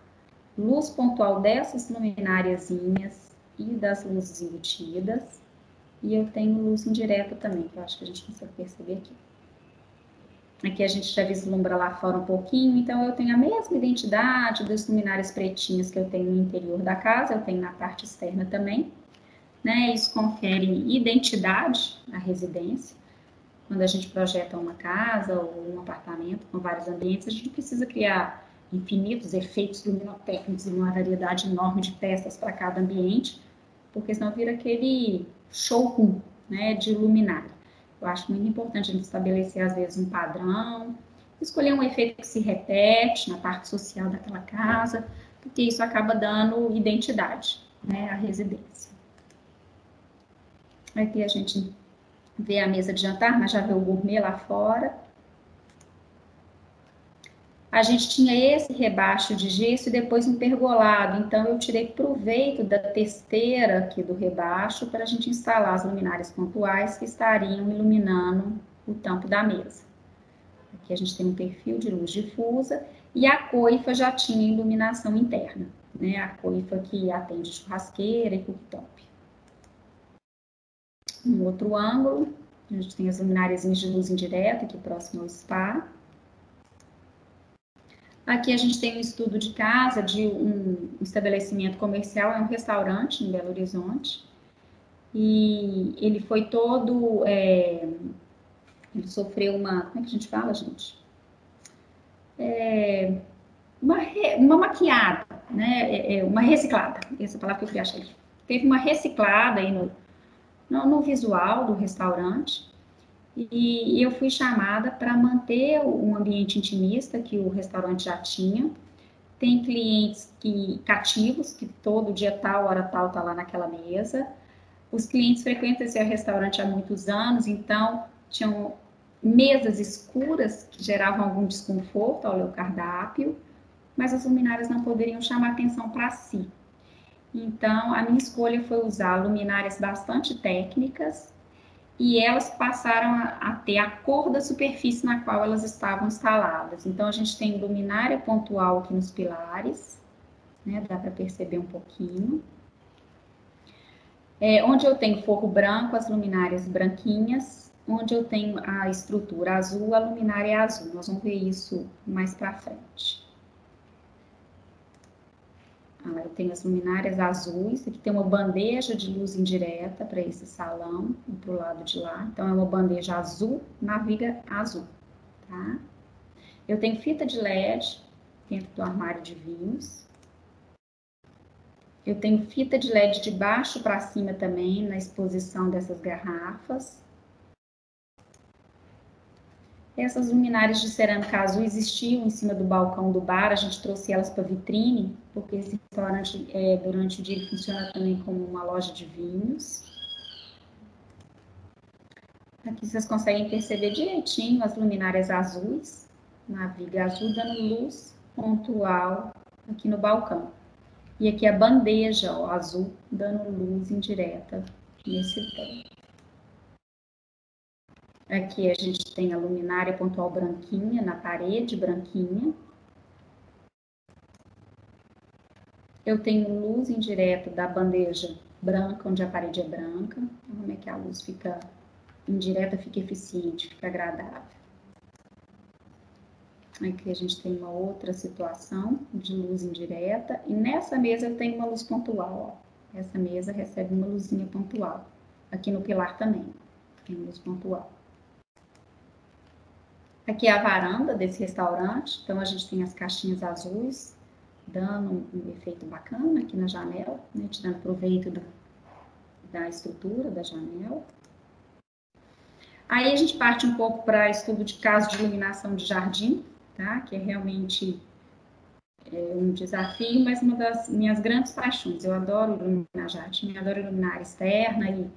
luz pontual dessas lumináriazinhas e das luzes embutidas, e eu tenho luz indireta também, que eu acho que a gente consegue perceber aqui. Aqui a gente já vislumbra lá fora um pouquinho, então eu tenho a mesma identidade das luminárias pretinhas que eu tenho no interior da casa, eu tenho na parte externa também. Né? Isso confere identidade à residência. Quando a gente projeta uma casa ou um apartamento com vários ambientes, a gente precisa criar infinitos efeitos luminotécnicos e uma variedade enorme de peças para cada ambiente, porque senão vira aquele showroom né, de luminária. Eu acho muito importante a gente estabelecer, às vezes, um padrão, escolher um efeito que se repete na parte social daquela casa, porque isso acaba dando identidade né, à residência. Aqui a gente vê a mesa de jantar, mas já vê o gourmet lá fora. A gente tinha esse rebaixo de gesso e depois um pergolado, então eu tirei proveito da testeira aqui do rebaixo para a gente instalar as luminárias pontuais que estariam iluminando o tampo da mesa. Aqui a gente tem um perfil de luz difusa e a coifa já tinha iluminação interna, né? A coifa que atende churrasqueira e cooktop. Um outro ângulo, a gente tem as luminárias de luz indireta aqui próximo ao spa. Aqui a gente tem um estudo de casa de um estabelecimento comercial, é um restaurante em Belo Horizonte. E ele foi todo. É, ele sofreu uma. Como é que a gente fala, gente? É, uma, uma maquiada, né? É, é uma reciclada, essa palavra que eu queria achar. Teve uma reciclada aí no, no, no visual do restaurante. E eu fui chamada para manter um ambiente intimista que o restaurante já tinha. Tem clientes que cativos, que todo dia tal, hora tal, tá lá naquela mesa. Os clientes frequentam esse restaurante há muitos anos, então tinham mesas escuras que geravam algum desconforto ao ler o cardápio, mas as luminárias não poderiam chamar atenção para si. Então, a minha escolha foi usar luminárias bastante técnicas e elas passaram a, a, ter a cor da superfície na qual elas estavam instaladas. Então, a gente tem luminária pontual aqui nos pilares, né? Dá para perceber um pouquinho. É, onde eu tenho forro branco, as luminárias branquinhas. Onde eu tenho a estrutura azul, a luminária é azul. Nós vamos ver isso mais para frente. Ah, eu tenho as luminárias azuis, aqui tem uma bandeja de luz indireta para esse salão, para o lado de lá. Então, é uma bandeja azul na viga azul, tá? Eu tenho fita de LED dentro do armário de vinhos. Eu tenho fita de LED de baixo para cima também, na exposição dessas garrafas. Essas luminárias de cerâmica azul existiam em cima do balcão do bar, a gente trouxe elas para vitrine, porque esse restaurante, é, durante o dia, funciona também como uma loja de vinhos. Aqui vocês conseguem perceber direitinho as luminárias azuis, na viga azul, dando luz pontual aqui no balcão. E aqui a bandeja ó, azul, dando luz indireta nesse teto. Aqui a gente tem a luminária pontual branquinha na parede, branquinha. Eu tenho luz indireta da bandeja branca, onde a parede é branca. Como é que a luz fica indireta, fica eficiente, fica agradável. Aqui a gente tem uma outra situação de luz indireta. E nessa mesa eu tenho uma luz pontual, ó. Essa mesa recebe uma luzinha pontual. Aqui no pilar também tem luz pontual. Aqui é a varanda desse restaurante, então a gente tem as caixinhas azuis, dando um, efeito bacana aqui na janela, né, tirando proveito da, da estrutura da janela. Aí a gente parte um pouco para estudo de caso de iluminação de jardim, tá? Que é realmente é um desafio, mas uma das minhas grandes paixões. Eu adoro iluminar jardim, adoro iluminar externa e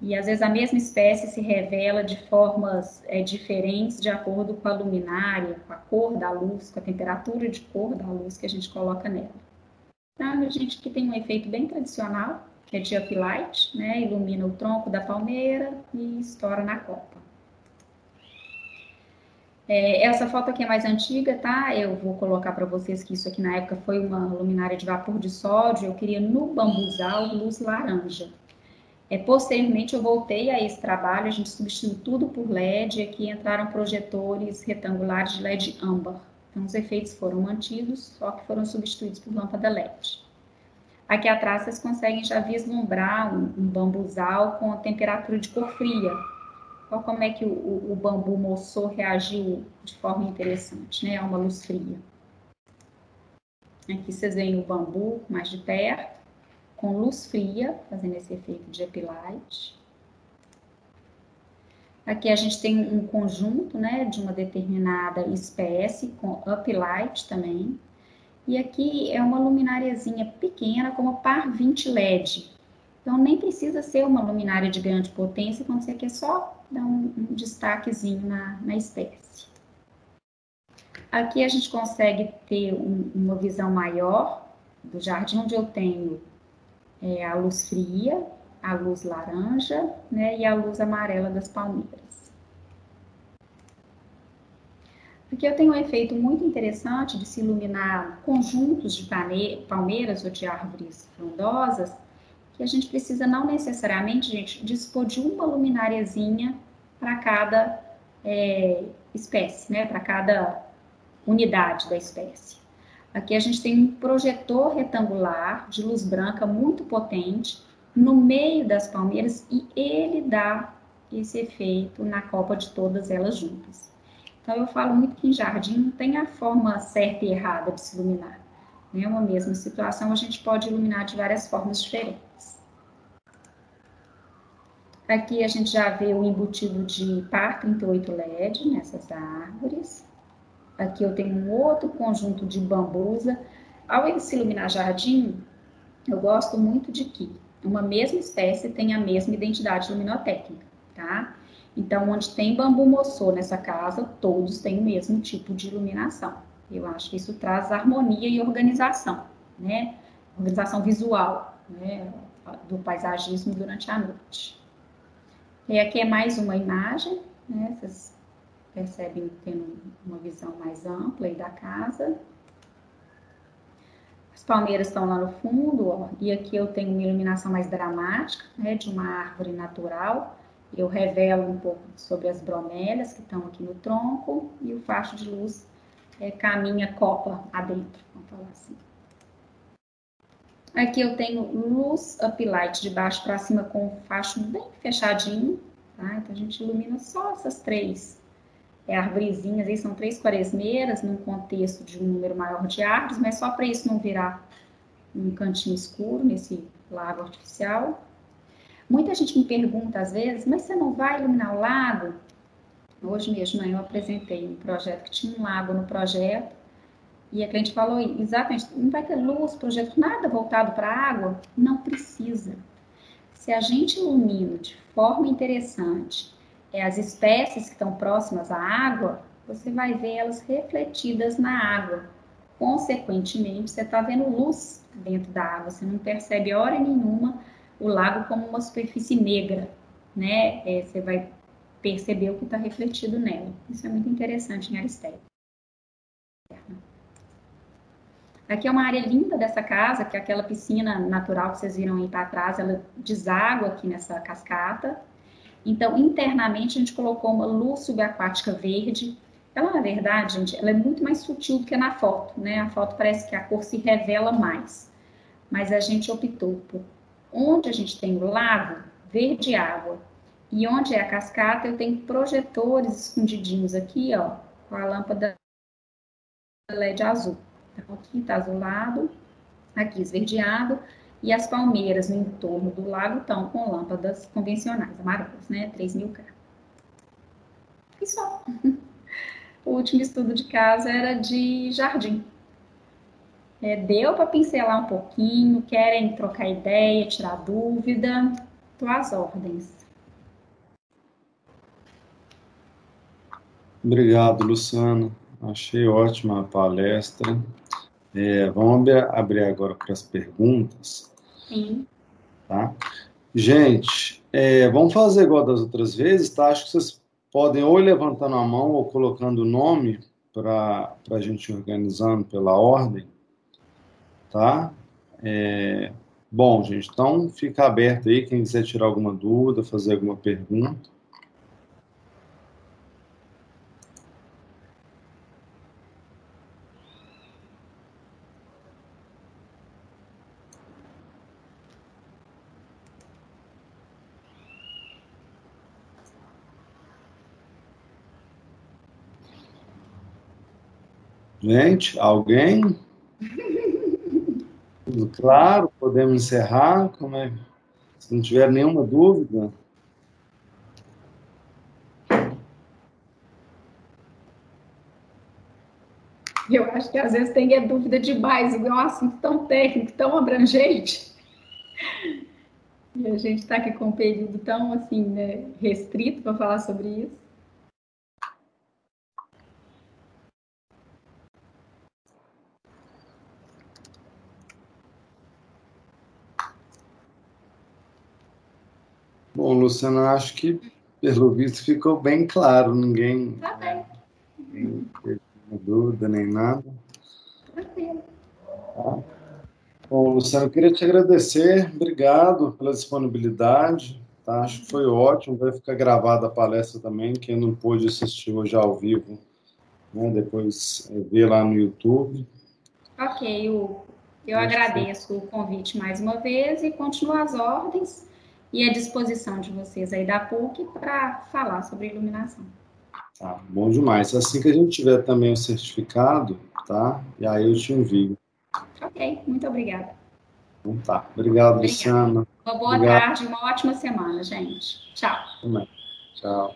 e às vezes a mesma espécie se revela de formas é, diferentes de acordo com a luminária, com a cor da luz, com a temperatura de cor da luz que a gente coloca nela. Então, a gente que tem um efeito bem tradicional, que é de uplight, né? ilumina o tronco da palmeira e estoura na copa. É, essa foto aqui é mais antiga, tá? Eu vou colocar para vocês que isso aqui na época foi uma luminária de vapor de sódio. Eu queria no bambuzal luz laranja. É, posteriormente, eu voltei a esse trabalho, a gente substituiu tudo por LED, aqui entraram projetores retangulares de LED âmbar. Então, os efeitos foram mantidos, só que foram substituídos por lâmpada LED. Aqui atrás, vocês conseguem já vislumbrar um, um bambuzal com a temperatura de cor fria. Olha como é que o, o, o bambu moçou reagiu de forma interessante, né? A uma luz fria. Aqui vocês veem o bambu mais de perto com luz fria, fazendo esse efeito de uplight. Aqui a gente tem um conjunto, né, de uma determinada espécie, com uplight também. E aqui é uma lumináriazinha pequena, como par 20 LED. Então, nem precisa ser uma luminária de grande potência, quando você quer só dar um, um destaquezinho na, na espécie. Aqui a gente consegue ter um, uma visão maior do jardim, onde eu tenho é, a luz fria, a luz laranja né, e a luz amarela das palmeiras. Aqui eu tenho um efeito muito interessante de se iluminar conjuntos de palmeiras ou de árvores frondosas, que a gente precisa não necessariamente, gente, dispor de uma luminariazinha para cada é, espécie, né, para cada unidade da espécie. Aqui a gente tem um projetor retangular de luz branca muito potente no meio das palmeiras e ele dá esse efeito na copa de todas elas juntas. Então eu falo muito que em jardim não tem a forma certa e errada de se iluminar. Né? Uma mesma situação a gente pode iluminar de várias formas diferentes. Aqui a gente já vê o embutido de par 38 LED nessas árvores. Aqui eu tenho um outro conjunto de bambusa. Ao se iluminar jardim, eu gosto muito de que uma mesma espécie tenha a mesma identidade luminotécnica, tá? Então, onde tem bambu moçô nessa casa, todos têm o mesmo tipo de iluminação. Eu acho que isso traz harmonia e organização, né? Organização visual, né? Do paisagismo durante a noite. E aqui é mais uma imagem, né? Essas percebem tendo uma visão mais ampla aí da casa. As palmeiras estão lá no fundo, ó, e aqui eu tenho uma iluminação mais dramática, né, de uma árvore natural. Eu revelo um pouco sobre as bromélias que estão aqui no tronco e o facho de luz é, caminha copa adentro, vamos falar assim. Aqui eu tenho luz uplight de baixo para cima com o facho bem fechadinho, tá? Então a gente ilumina só essas três é, arvorezinhas, aí são três quaresmeiras, num contexto de um número maior de árvores, mas só para isso não virar um cantinho escuro nesse lago artificial. Muita gente me pergunta às vezes, mas você não vai iluminar o lago? Hoje mesmo né, eu apresentei um projeto que tinha um lago no projeto, e a cliente falou exatamente, não vai ter luz, projeto, nada voltado para a água? Não precisa. Se a gente ilumina de forma interessante, é, as espécies que estão próximas à água, você vai ver elas refletidas na água. Consequentemente, você está vendo luz dentro da água, você não percebe hora nenhuma o lago como uma superfície negra, né? É, você vai perceber o que está refletido nela. Isso é muito interessante em área estética. Aqui é uma área linda dessa casa, que é aquela piscina natural que vocês viram aí para trás, ela deságua aqui nessa cascata. Então, internamente, a gente colocou uma luz subaquática verde. Ela, na verdade, gente, ela é muito mais sutil do que na foto, né? A foto parece que a cor se revela mais. Mas a gente optou por onde a gente tem o lago, verde água, e onde é a cascata, eu tenho projetores escondidinhos aqui, ó, com a lâmpada LED azul. Então, aqui está azulado, aqui esverdeado, e as palmeiras no entorno do lago estão com lâmpadas convencionais, amarelas, né? 3 mil K. E só. O último estudo de casa era de jardim. É, deu para pincelar um pouquinho, querem trocar ideia, tirar dúvida, estou às ordens. Obrigado, Luciano. Achei ótima a palestra. É, vamos abrir agora para as perguntas. Sim. Tá? Gente, é, vamos fazer igual das outras vezes, tá? Acho que vocês podem ou levantando a mão ou colocando o nome para a gente organizando pela ordem, tá? É, Bom, gente, então fica aberto aí, quem quiser tirar alguma dúvida, fazer alguma pergunta. Gente, alguém? Tudo claro? Podemos encerrar? Como é? Se não tiver nenhuma dúvida. Eu acho que às vezes tem é dúvida demais, é um assunto tão técnico, tão abrangente. E a gente está aqui com um período tão assim, né, restrito para falar sobre isso. Bom, Luciana, acho que, pelo visto, ficou bem claro. Ninguém, tá bem. ninguém teve dúvida nem nada. Tranquilo. Tá? Bom, Luciana, eu queria te agradecer. Obrigado pela disponibilidade. Tá? Acho que foi ótimo. Vai ficar gravada a palestra também. Quem não pôde assistir hoje ao vivo, né? depois é, ver lá no YouTube. Ok, Hugo. Eu agradeço o convite mais uma vez e continuo as ordens e à disposição de vocês aí da PUC para falar sobre iluminação. Tá, bom demais. Assim que a gente tiver também o certificado, tá? E aí eu te envio. Ok, muito obrigada. Então tá. Obrigado, Luciana. Uma boa Obrigado. tarde, uma ótima semana, gente. Tchau. Também. Tchau.